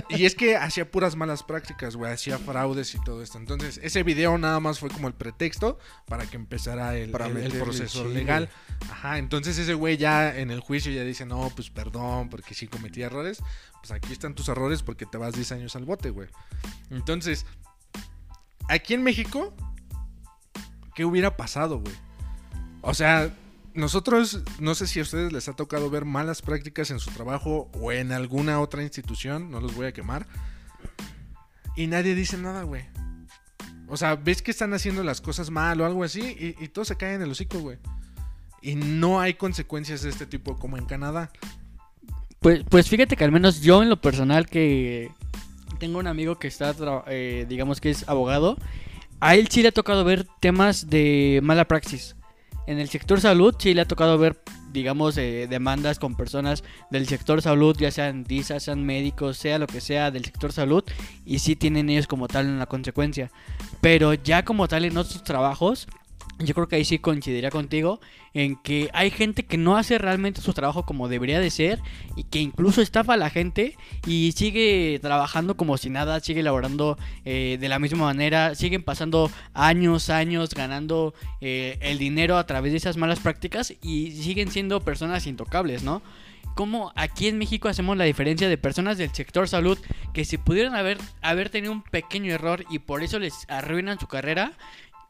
Y es que hacía puras malas prácticas, güey. Hacía fraudes y todo esto. Entonces, ese video nada más fue como el pretexto para que empezara el, Para el- el meterle proceso legal. Ajá, entonces ese güey ya en el juicio ya dice, no, pues perdón, porque sí cometí errores. Pues aquí están tus errores porque te vas 10 años al bote, güey. Entonces, aquí en México, ¿qué hubiera pasado, güey? O sea, nosotros, no sé si a ustedes les ha tocado ver malas prácticas en su trabajo o en alguna otra institución, no los voy a quemar. Y nadie dice nada, güey. O sea, ves que están haciendo las cosas mal o algo así y, todo se cae en el hocico, güey. Y no hay consecuencias de este tipo como en Canadá. Pues, pues fíjate que al menos yo en lo personal que tengo un amigo que está, eh, digamos que es abogado, a él sí le ha tocado ver temas de mala praxis. En el sector salud sí le ha tocado ver, digamos, eh, demandas con personas del sector salud, ya sean dentistas, sean médicos, sea lo que sea del sector salud, y sí tienen ellos como tal una consecuencia. Pero ya como tal en otros trabajos, yo creo que ahí sí coincidiría contigo en que hay gente que no hace realmente su trabajo como debería de ser y que incluso estafa a la gente y sigue trabajando como si nada, sigue laborando eh, de la misma manera, siguen pasando años, años ganando eh, el dinero a través de esas malas prácticas y siguen siendo personas intocables, ¿no? Como aquí en México hacemos la diferencia de personas del sector salud que si pudieran haber, haber tenido un pequeño error y por eso les arruinan su carrera,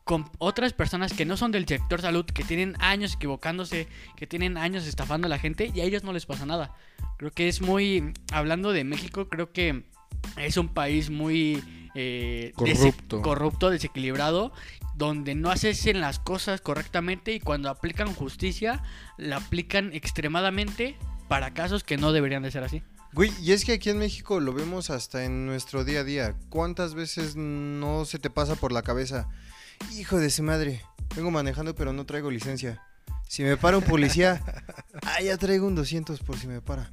con otras personas que no son del sector salud, que tienen años equivocándose, que tienen años estafando a la gente y a ellos no les pasa nada. Creo que es muy, hablando de México, creo que es un país muy eh, Corrupto. corrupto, desequilibrado, donde no hacen las cosas correctamente y cuando aplican justicia, la aplican extremadamente para casos que no deberían de ser así. Güey, y es que aquí en México lo vemos hasta en nuestro día a día. ¿Cuántas veces no se te pasa por la cabeza? Hijo de su madre, vengo manejando pero no traigo licencia. Si me para un policía, ah, ya traigo un 200 por si me para.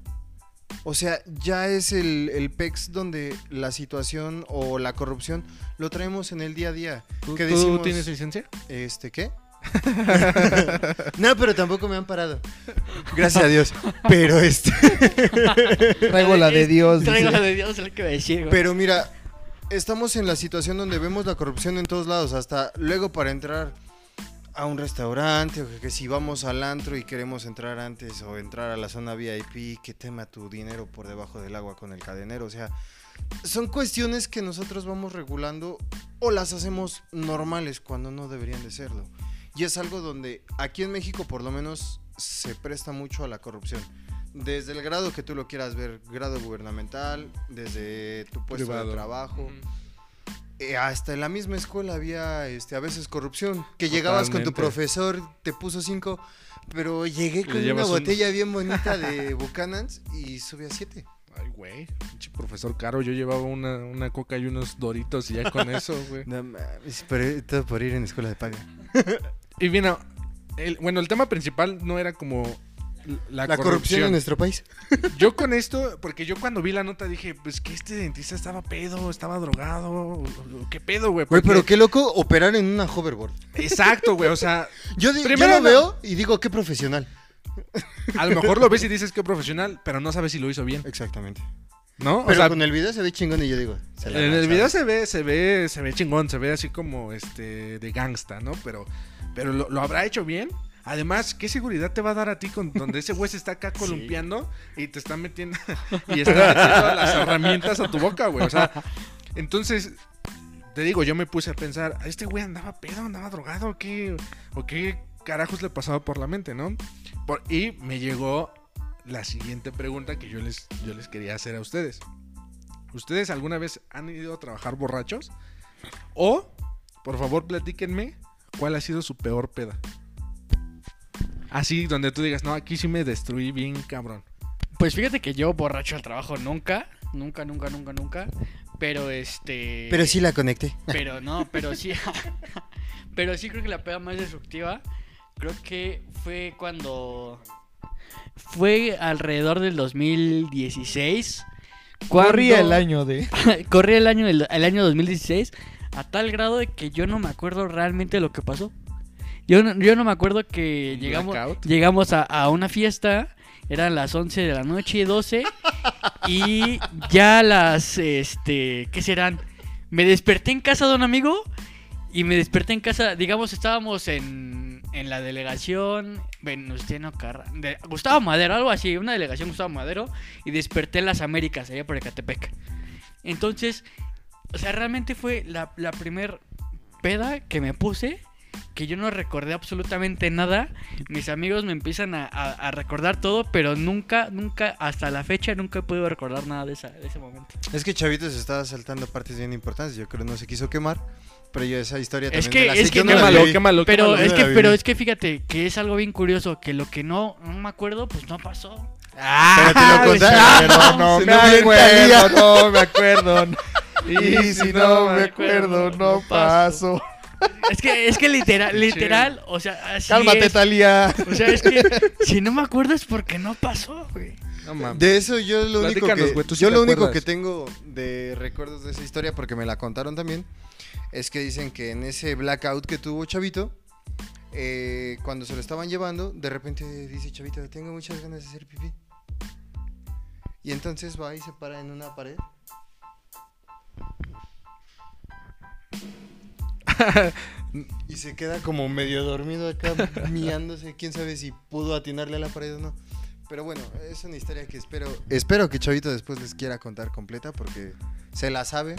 O sea, ya es el, el PEX donde la situación o la corrupción lo traemos en el día a día. ¿Tú, ¿Qué tú decimos? tienes licencia? ¿Este qué? no, pero tampoco me han parado. Gracias a Dios. Pero este. Traigo la de Dios. Traigo dice. la de Dios, es lo que voy a decir. güey. Pero mira, estamos en la situación donde vemos la corrupción en todos lados. Hasta luego para entrar a un restaurante o que, si vamos al antro y queremos entrar antes o entrar a la zona VIP, que tema tu dinero por debajo del agua con el cadenero. O sea, son cuestiones que nosotros vamos regulando o las hacemos normales cuando no deberían de serlo. Y es algo donde aquí en México por lo menos se presta mucho a la corrupción. Desde el grado que tú lo quieras ver, grado gubernamental, desde tu puesto Privado. de trabajo, eh, hasta en la misma escuela había este, a veces corrupción. Que llegabas con tu profesor, te puso cinco, pero llegué con una un- botella bien bonita de Buchanan's y subí a siete. Ay, güey. Pinche profesor caro. Yo llevaba una, una coca y unos doritos y ya con eso, güey. No mames, pero todo por ir en escuela de paga. Y bien, el, bueno, el tema principal no era como la, La corrupción en nuestro país. Yo con esto, porque yo cuando vi la nota dije, pues que este dentista estaba pedo, estaba drogado, ¿qué pedo, güey? Güey, pero qué loco operar en una hoverboard. Exacto, güey, o sea, Yo, Primero lo no- veo y digo, qué profesional. a lo mejor lo ves y dices que profesional, pero no sabes si lo hizo bien, Exactamente. ¿no? Pero o sea, con el video se ve chingón y yo digo, se la en el video se ve, se ve, se ve chingón, se ve así como este de gangsta, ¿no? Pero, pero lo, lo habrá hecho bien. Además, ¿qué seguridad te va a dar a ti con donde ese güey se está acá columpiando y te está metiendo y está metiendo las herramientas a tu boca, güey? O sea, entonces te digo, yo me puse a pensar, ¿a este güey andaba pedo, andaba drogado o qué o qué carajos le pasaba por la mente, ¿no? Por- y me llegó la siguiente pregunta que yo les yo les quería hacer a ustedes. ¿Ustedes alguna vez han ido a trabajar borrachos? O, por favor, platíquenme cuál ha sido su peor peda. Así, donde tú digas, no, aquí sí me destruí bien, cabrón. Pues fíjate que yo borracho al trabajo nunca, nunca, nunca, nunca, nunca. Pero este. Pero sí la conecté. Pero no, pero sí. pero sí creo que la pega más destructiva. Creo que fue cuando. Fue alrededor del 2016. Corría cuando- el año de. corría el año, del- el año 2016. A tal grado de que yo no me acuerdo realmente lo que pasó. Yo no, yo no me acuerdo que ¿Un llegamos, blackout? llegamos a, a una fiesta. Eran las 11 de la noche, 12. y ya las, este, ¿qué serán? Me desperté en casa de un amigo. Y me desperté en casa, digamos, estábamos en, en la delegación Venustiano Carra, de Gustavo Madero, algo así, una delegación Gustavo Madero. Y desperté en las Américas, allá por Ecatepec. Entonces, o sea, realmente fue la, la primer peda que me puse. Que yo no recordé absolutamente nada. Mis amigos me empiezan a, a- a recordar todo, pero nunca, nunca, hasta la fecha, nunca he podido recordar nada de, esa, de ese momento. Es que Chavito se estaba saltando partes bien importantes. Yo creo que no se quiso quemar. Pero yo esa historia Es también que- la es que no Quémalo, viví. quémalo, Pero quémalo. es no que, pero es que fíjate que es algo bien curioso, que lo que no, no me acuerdo, pues no pasó. Pero te lo Ah, contaron. no, no Si me acuerdo, no me acuerdo. Y si no me acuerdo, no paso. Es que, es que literal, literal, o sea, así Cálmate, es. Talía. O sea, es que si no me acuerdo es porque no pasó, güey. No mames. De eso yo lo único que güey, tú sí yo lo único que tengo de recuerdos de esa historia porque me la contaron también es que dicen que en ese blackout que tuvo Chavito eh, cuando se lo estaban llevando de repente dice Chavito tengo muchas ganas de hacer pipí y entonces va y se para en una pared y se queda como medio dormido acá miándose quién sabe si pudo atinarle a la pared o no pero bueno, es una historia que espero. Espero que Chavito después les quiera contar completa porque se la sabe,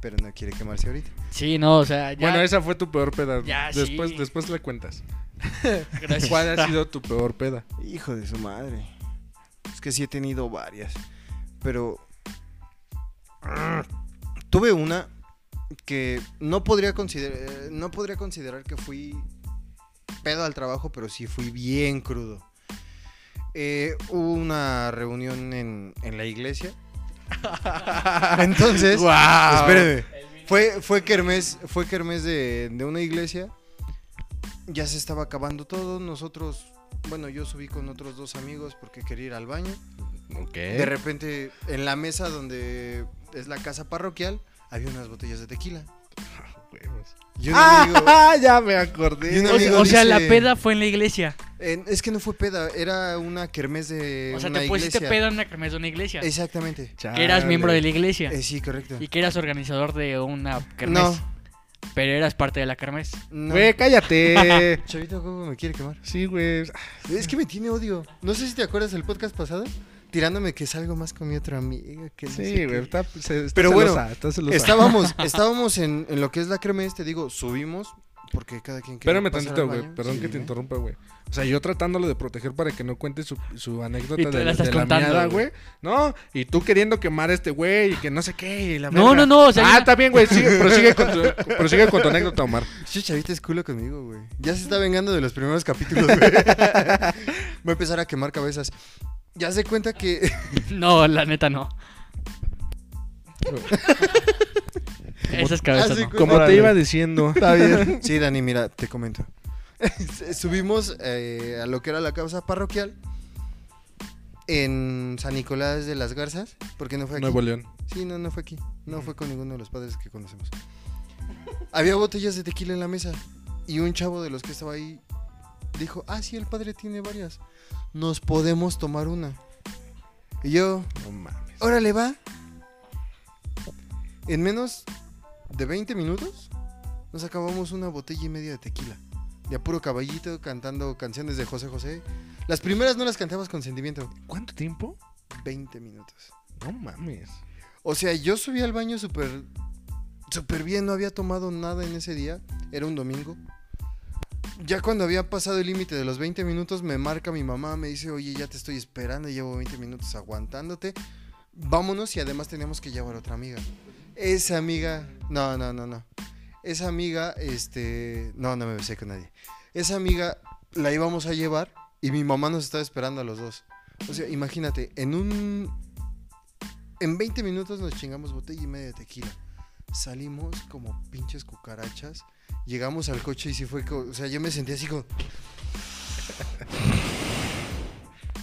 pero no quiere quemarse ahorita. Sí, no, o sea, ya. Bueno, esa fue tu peor peda. Ya, después, sí. después le cuentas. Gracias. ¿Cuál ha sido tu peor peda? Hijo de su madre. Es que sí he tenido varias. Pero. Tuve una que no podría considerar. No podría considerar que fui pedo al trabajo, pero sí fui bien crudo. Eh, hubo una reunión en, en la iglesia. Entonces. ¡Guau! Espéreme. Fue, fue kermés, fue kermés de, de una iglesia. Ya se estaba acabando todo. Nosotros, bueno, yo subí con otros dos amigos porque quería ir al baño. De repente, en la mesa donde es la casa parroquial, había unas botellas de tequila. Huevos. Y un amigo- ¡Ah! Ya me acordé. Y un O sea, amigo o sea, la peda fue en la iglesia. eh, es que no fue peda, era una kermés de O sea, una te pusiste iglesia. peda en una kermés de una iglesia. Exactamente. Que eras miembro de la iglesia. Eh, sí, correcto. Y que eras organizador de una kermés. No, Pero eras parte de la kermés. no. Güey, cállate. Chavito, ¿cómo me quiere quemar? sí, güey. Es que me tiene odio. No sé si te acuerdas del podcast pasado, tirándome que salgo más con mi otra amiga. Que Sí, güey. Está, se- está Pero bueno, celosa, está celosa. Estábamos, estábamos en, en lo que es la cremés, te digo, subimos, porque cada quien quería Espérame tantito, güey. Perdón Sí, que te interrumpa, güey. O sea, yo tratándolo de proteger para que no cuente su, su anécdota Y de, la de la miada, güey. No, y tú queriendo quemar a este güey y que no sé qué. y la No, no, no, o sea, ah, yo- está bien, güey. Sigue, prosigue, con tu, prosigue con tu anécdota, Omar. Ese chavita es culo conmigo, güey. Ya se está vengando de los primeros capítulos, güey. Voy a empezar a quemar cabezas. Ya se cuenta que... No, la neta no. Esas cabezas no. Como te iba diciendo. Está bien. Sí, Dani, mira, te comento. Subimos eh, a lo que era la casa parroquial en San Nicolás de las Garzas, porque no fue aquí. Nuevo León. Sí, no, no fue aquí. No fue con ninguno de los padres que conocemos. Había botellas de tequila en la mesa y un chavo de los que estaba ahí dijo, ah, sí, el padre tiene varias. Nos podemos tomar una. Y yo, No mames. órale, va. En menos de 20 minutos nos acabamos una botella y media de tequila. De a puro caballito, cantando canciones de José José. Las primeras no las cantabas con sentimiento. ¿Cuánto tiempo? 20 minutos. No mames. O sea, yo subí al baño súper súper bien, no había tomado nada en ese día, era un domingo. Ya cuando había pasado el límite de los 20 minutos, me marca mi mamá, me dice, oye, ya te estoy esperando, llevo 20 minutos aguantándote, vámonos y además tenemos que llevar a otra amiga. Esa amiga, no, no, no, no. Esa amiga, este, no, no me besé con nadie. Esa amiga la íbamos a llevar y mi mamá nos estaba esperando a los dos. O sea, imagínate, en un en 20 minutos nos chingamos botella y media de tequila. Salimos como pinches cucarachas. Llegamos al coche y sí fue como... O sea, yo me sentí así como...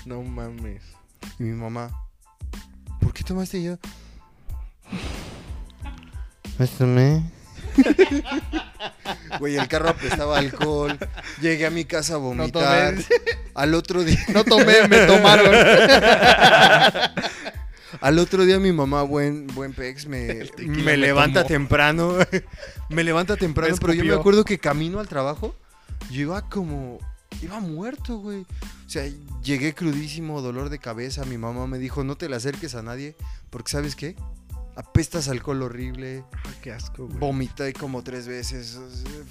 No mames. Y mi mamá... ¿Por qué tomaste Y yo? ¿Me tomé? Güey, el carro apestaba alcohol. Llegué a mi casa a vomitar. tomé. Al otro día... No tomé, me tomaron. Al otro día mi mamá, buen, buen pex, me, me levanta temprano. me levanta temprano, Me pero yo me acuerdo que camino al trabajo, yo iba como... Iba muerto, güey. O sea, llegué crudísimo, dolor de cabeza. Mi mamá me dijo, no te le acerques a nadie, porque ¿sabes qué? Apestas alcohol horrible. Ay, qué asco, güey. Vomité como tres veces.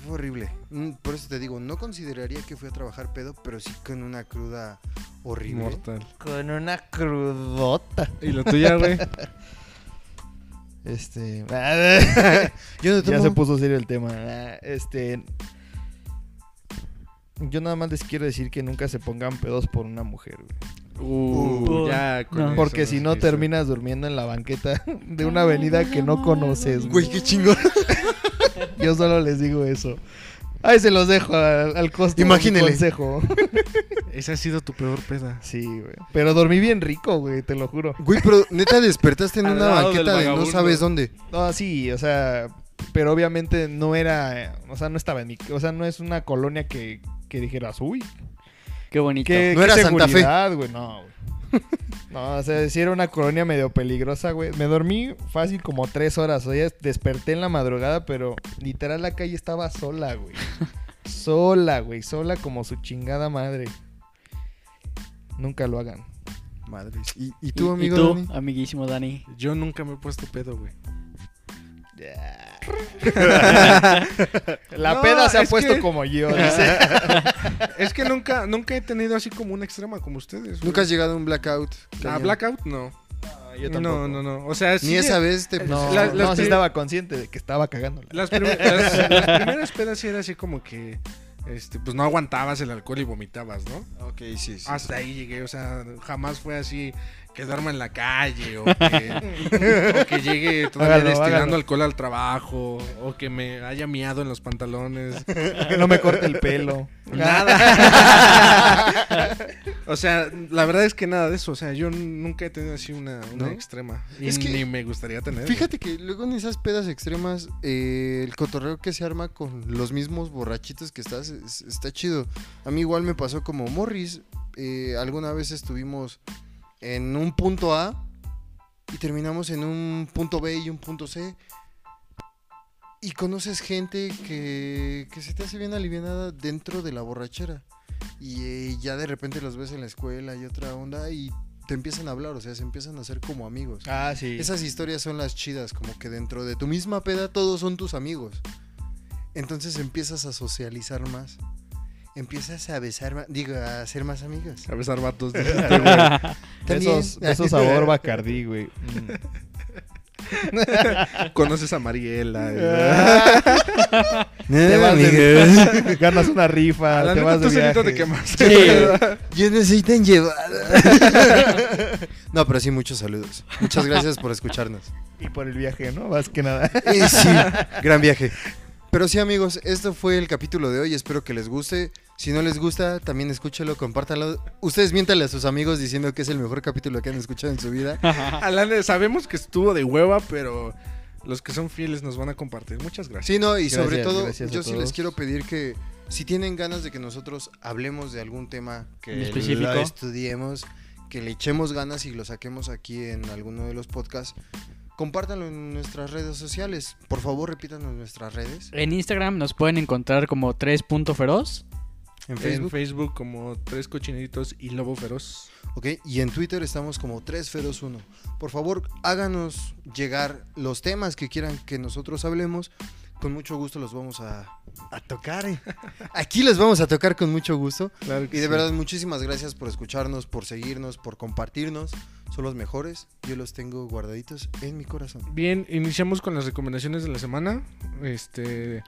Fue horrible. Mm, Por eso te digo, no consideraría que fui a trabajar pedo, pero sí con una cruda horrible. Mortal. Con una crudota. ¿Y lo tuya, güey? Este. Yo no ya se puso serio el tema. Este. Yo nada más les quiero decir que nunca se pongan pedos por una mujer, güey. Uh, ya con No. eso, Porque si no terminas durmiendo en la banqueta de una avenida que no conoces, Güey, güey. qué chingón. Yo solo les digo eso. Ahí se los dejo al, al costo. Imagínele. consejo. Esa ha sido tu peor peda. Sí, güey. Pero dormí bien rico, güey, te lo juro. Güey, pero neta despertaste en una banqueta de no sabes dónde. No, sí, o sea, pero obviamente no era, o sea, no estaba en mi, o sea, no es una colonia que, que dijeras, uy, Qué bonito. qué, No qué era Santa Fe. seguridad, güey, no, güey. No, o sea, sí era una colonia medio peligrosa, güey. Me dormí fácil como tres horas. O sea, desperté en la madrugada, pero literal la calle estaba sola, güey. Sola, güey. Sola como su chingada madre. Nunca lo hagan. Madres. ¿Y, y ¿Y- tú, y amigo tú, Dani? amiguísimo Dani? Yo nunca me he puesto pedo, güey. La No, peda se ha es puesto que- como yo, dice. Es que nunca, nunca he tenido así como una extrema como ustedes. güey. ¿Nunca has llegado a un blackout? Ah, Cañón. blackout no. yo tampoco. No, no, no. O sea, sí. Ni esa vez te... No, La- no, sí estaba consciente de que estaba cagándola. Las, prim- las- las primeras pedas sí era así como que. Este, pues no aguantabas el alcohol y vomitabas, ¿no? Ok, sí, sí. Hasta ahí llegué, o sea, jamás fue así que duerma en la calle o que, o que llegue todavía Hágalo, destilando hágalo. alcohol al trabajo o que me haya miado en los pantalones. Que no me corte el pelo. Nada. o sea, la verdad es que nada de eso. O sea, yo nunca he tenido así una, una ¿No? extrema. Y Es que- ni me gustaría tener. Fíjate que luego en esas pedas extremas, eh, el cotorreo que se arma con los mismos borrachitos que estás, es- está chido. A mí igual me pasó como Morris. eh, alguna vez estuvimos en un punto A y terminamos en un punto B y un punto C. Y conoces gente que, que se te hace bien alivianada dentro de la borrachera. Y eh, ya de repente los ves en la escuela y otra onda y te empiezan a hablar, o sea, se empiezan a hacer como amigos. Ah, sí. Esas historias son las chidas, como que dentro de tu misma peda todos son tus amigos. Entonces empiezas a socializar más. Empiezas a besar digo, a hacer más amigas. A besar vatos. dijiste, güey. También. Esos, esos sabor Bacardí, güey. Mm. Conoces a Mariela. Te vas de- ganas una rifa, A la te vas de tú solito viaje. te quemaste. Ya necesitan llevar. no, pero sí, muchos saludos. Muchas gracias por escucharnos. Y por el viaje, ¿no? Más que nada. Eh, sí, gran viaje. Pero sí, amigos, esto fue el capítulo de hoy. Espero que les guste. Si no les gusta, también escúchalo, compártalo. Ustedes miéntale a sus amigos diciendo que es el mejor capítulo que han escuchado en su vida. Alan, sabemos que estuvo de hueva, pero los que son fieles nos van a compartir. Muchas gracias. Sí, no, y sobre todo, yo sí les quiero pedir que si tienen ganas de que nosotros hablemos de algún tema que específico. lo estudiemos, que le echemos ganas y lo saquemos aquí en alguno de los podcasts, compártanlo en nuestras redes sociales. Por favor, repítanos nuestras redes. En Instagram nos pueden encontrar como 3.feroz. En En Facebook, como Tres Cochineritos y Lobo Feroz. ¿ok? Y en Twitter estamos como 3feroz1. Por favor, háganos llegar los temas que quieran que nosotros hablemos. Con mucho gusto los vamos a, a tocar. ¿eh? Aquí los vamos a tocar con mucho gusto. Claro Y de verdad, muchísimas gracias por escucharnos, por seguirnos, por compartirnos. Son los mejores. Yo los tengo guardaditos en mi corazón. Bien, iniciamos con las recomendaciones de la semana. Este.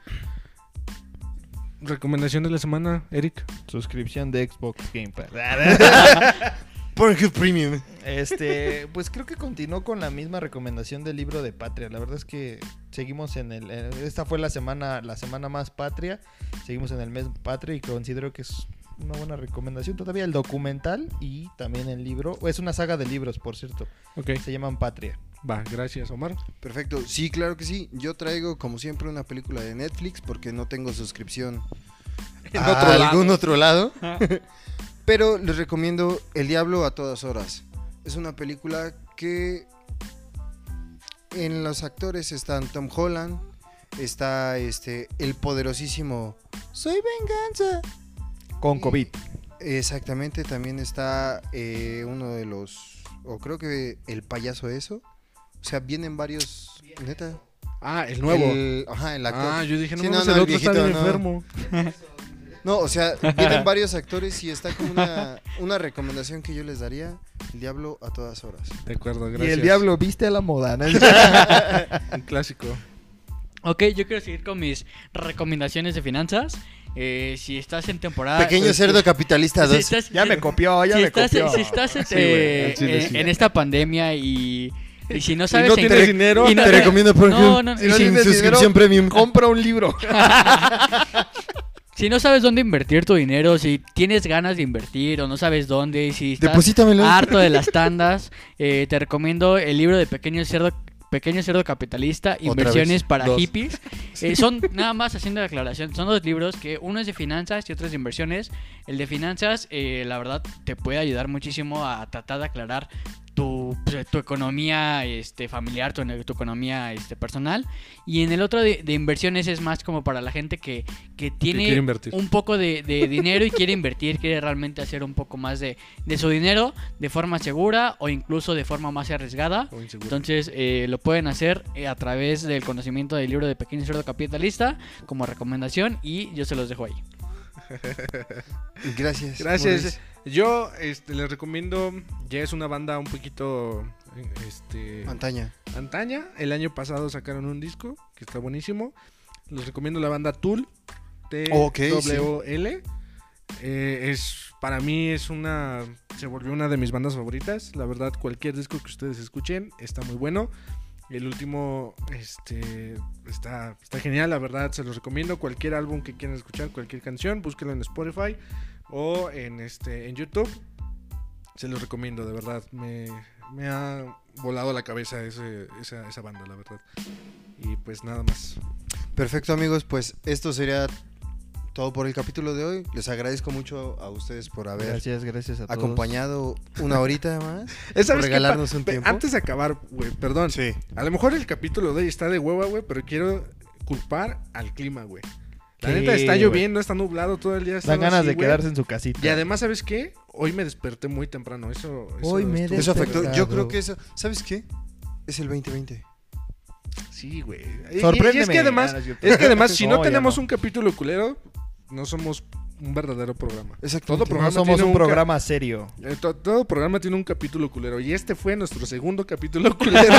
Recomendación de la semana, Eric. Suscripción de Xbox Game Pass. Porque Premium. Este, pues creo que continuó con la misma recomendación del libro de Patria. La verdad es que seguimos en el en- esta fue la semana la semana más patria. Seguimos en el mes patria y considero que es una buena recomendación todavía el documental y también el libro. Es una saga de libros, por cierto. Ok, Se llaman Patria. va, gracias, Omar. Perfecto. Sí, claro que sí. Yo traigo, como siempre, una película de Netflix porque no tengo suscripción En a otro lado. algún otro lado. Pero les recomiendo El Diablo a todas horas. Es una película que en los actores están Tom Holland, está este el poderosísimo Soy Venganza. Con COVID. Exactamente, también está eh, uno de los, o creo que el payaso eso. O sea, vienen varios, neta. Ah, el nuevo. El, ajá, el actor. Ah, yo dije, no, Sí, mames, no, el el otro está bien no. enfermo. No, o sea, vienen varios actores y está como una, una recomendación que yo les daría. El diablo a todas horas. De acuerdo, Y gracias. el diablo viste a la moda. ¿no? Un clásico. Ok, yo quiero seguir con mis recomendaciones de finanzas. Eh, si estás en temporada... Pequeño pues, cerdo capitalista si 2. estás- ya si- me copió, ya si me estás, copió. si estás Sí, este, güey, al chile eh, sí. en esta pandemia y, y si no Si sabes no en tienes dinero, y no Te te- recomiendo por No, no, no, suscripción dinero, premium. Compra un libro. Si no sabes dónde invertir tu dinero, si tienes ganas de invertir o no sabes dónde, si estás Deposítamelo. harto de las tandas, eh, te recomiendo el libro de Pequeño Cerdo Pequeño Cerdo Capitalista, Inversiones para dos. hippies. Eh, son nada más haciendo la aclaración, son dos libros que uno es de finanzas y otro es de inversiones. El de finanzas, eh, la verdad, te puede ayudar muchísimo a tratar de aclarar tu, pues, tu economía este, familiar, tu, tu economía este, personal. Y en el otro de, de inversiones es más como para la gente que, que tiene un poco de, de dinero y quiere invertir, quiere realmente hacer un poco más de, de su dinero de forma segura o incluso de forma más arriesgada. Entonces eh, lo pueden hacer eh, a través del conocimiento del libro de Pequeño Cerdo Capitalista como recomendación y yo se los dejo ahí. Gracias. Gracias. Yo este, les recomiendo, ya es una banda un poquito este, Antaña. antaña. El año pasado sacaron un disco que está buenísimo. Les recomiendo la banda Tool. T-W-L. Eh, es, para mí es una... Se volvió una de mis bandas favoritas. La verdad, cualquier disco que ustedes escuchen está muy bueno. El último este, está, está genial, la verdad, se los recomiendo. Cualquier álbum que quieran escuchar, cualquier canción, búsquenlo en Spotify o en, este, en YouTube. Se los recomiendo, de verdad. Me, me ha volado la cabeza ese- esa, esa banda, la verdad. Y pues nada más. Perfecto, amigos. Pues esto sería todo por el capítulo de hoy. Les agradezco mucho a ustedes por haber Gracias, gracias a todos. acompañado una horita más. Eh, ¿sabes por regalarnos un tiempo. Antes de acabar, güey, perdón. Sí. A lo mejor el capítulo de hoy está de hueva, güey, pero quiero culpar al clima, güey. La neta está lloviendo, está nublado todo el día. Dan ganas así, de güey. quedarse en su casita. Y además, ¿sabes qué? Hoy me desperté muy temprano. Eso, eso Hoy me estuvo- Eso afectó. Yo creo que eso. ¿Sabes qué? Es el 2020. Sí, güey. Y- y- Sorpréndeme. Y es que además, Ah, no es que además, si no, No, tenemos no. un capítulo culero, no somos un verdadero programa. Exacto. Todo No programa somos tiene un programa serio. Eh, to- todo programa tiene un capítulo culero. Y este fue nuestro segundo capítulo culero.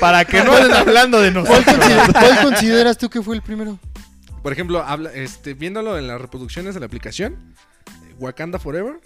Para que no anden hablando de ¿Cuál, nosotros. consider- cuál consideras tú que fue el primero? Por ejemplo, habla, este, viéndolo en las reproducciones de la aplicación, Wakanda Forever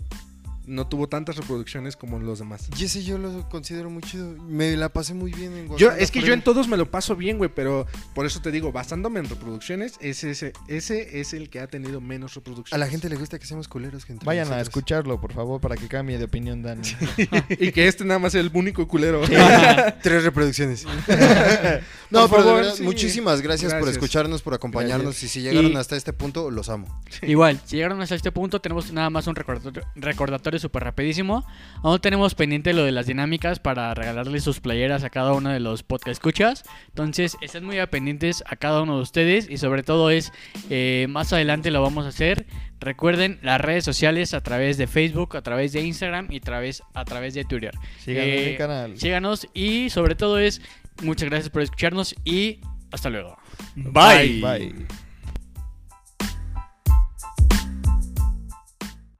no tuvo tantas reproducciones como los demás. Y ese yo lo considero muy chido. Me la pasé muy bien en Yo, es que yo en todos me lo paso bien, güey, pero por eso te digo, basándome en reproducciones, ese, ese, ese es el que ha tenido menos reproducciones. A la gente le gusta que seamos culeros. que entre Vayan a escucharlo, por favor, para que cambie de opinión, Dani. y que este nada más es el único culero. Tres reproducciones. no, Por pero de favor, verdad, sí. muchísimas gracias, por escucharnos, por acompañarnos. Gracias. Y si llegaron Y- hasta este punto, los amo. Igual, si llegaron hasta este punto, tenemos nada más un recordatorio, recordatorio súper rapidísimo. Aún tenemos pendiente lo de las dinámicas para regalarles sus playeras a cada uno de los podcast escuchas. Entonces, estén muy pendientes a cada uno de ustedes y sobre todo es, eh, más adelante lo vamos a hacer. Recuerden las redes sociales a través de Facebook, a través de Instagram y a través, a través de Twitter. En Eh, mi canal. Síganos y sobre todo es, muchas gracias por escucharnos y hasta luego. Bye.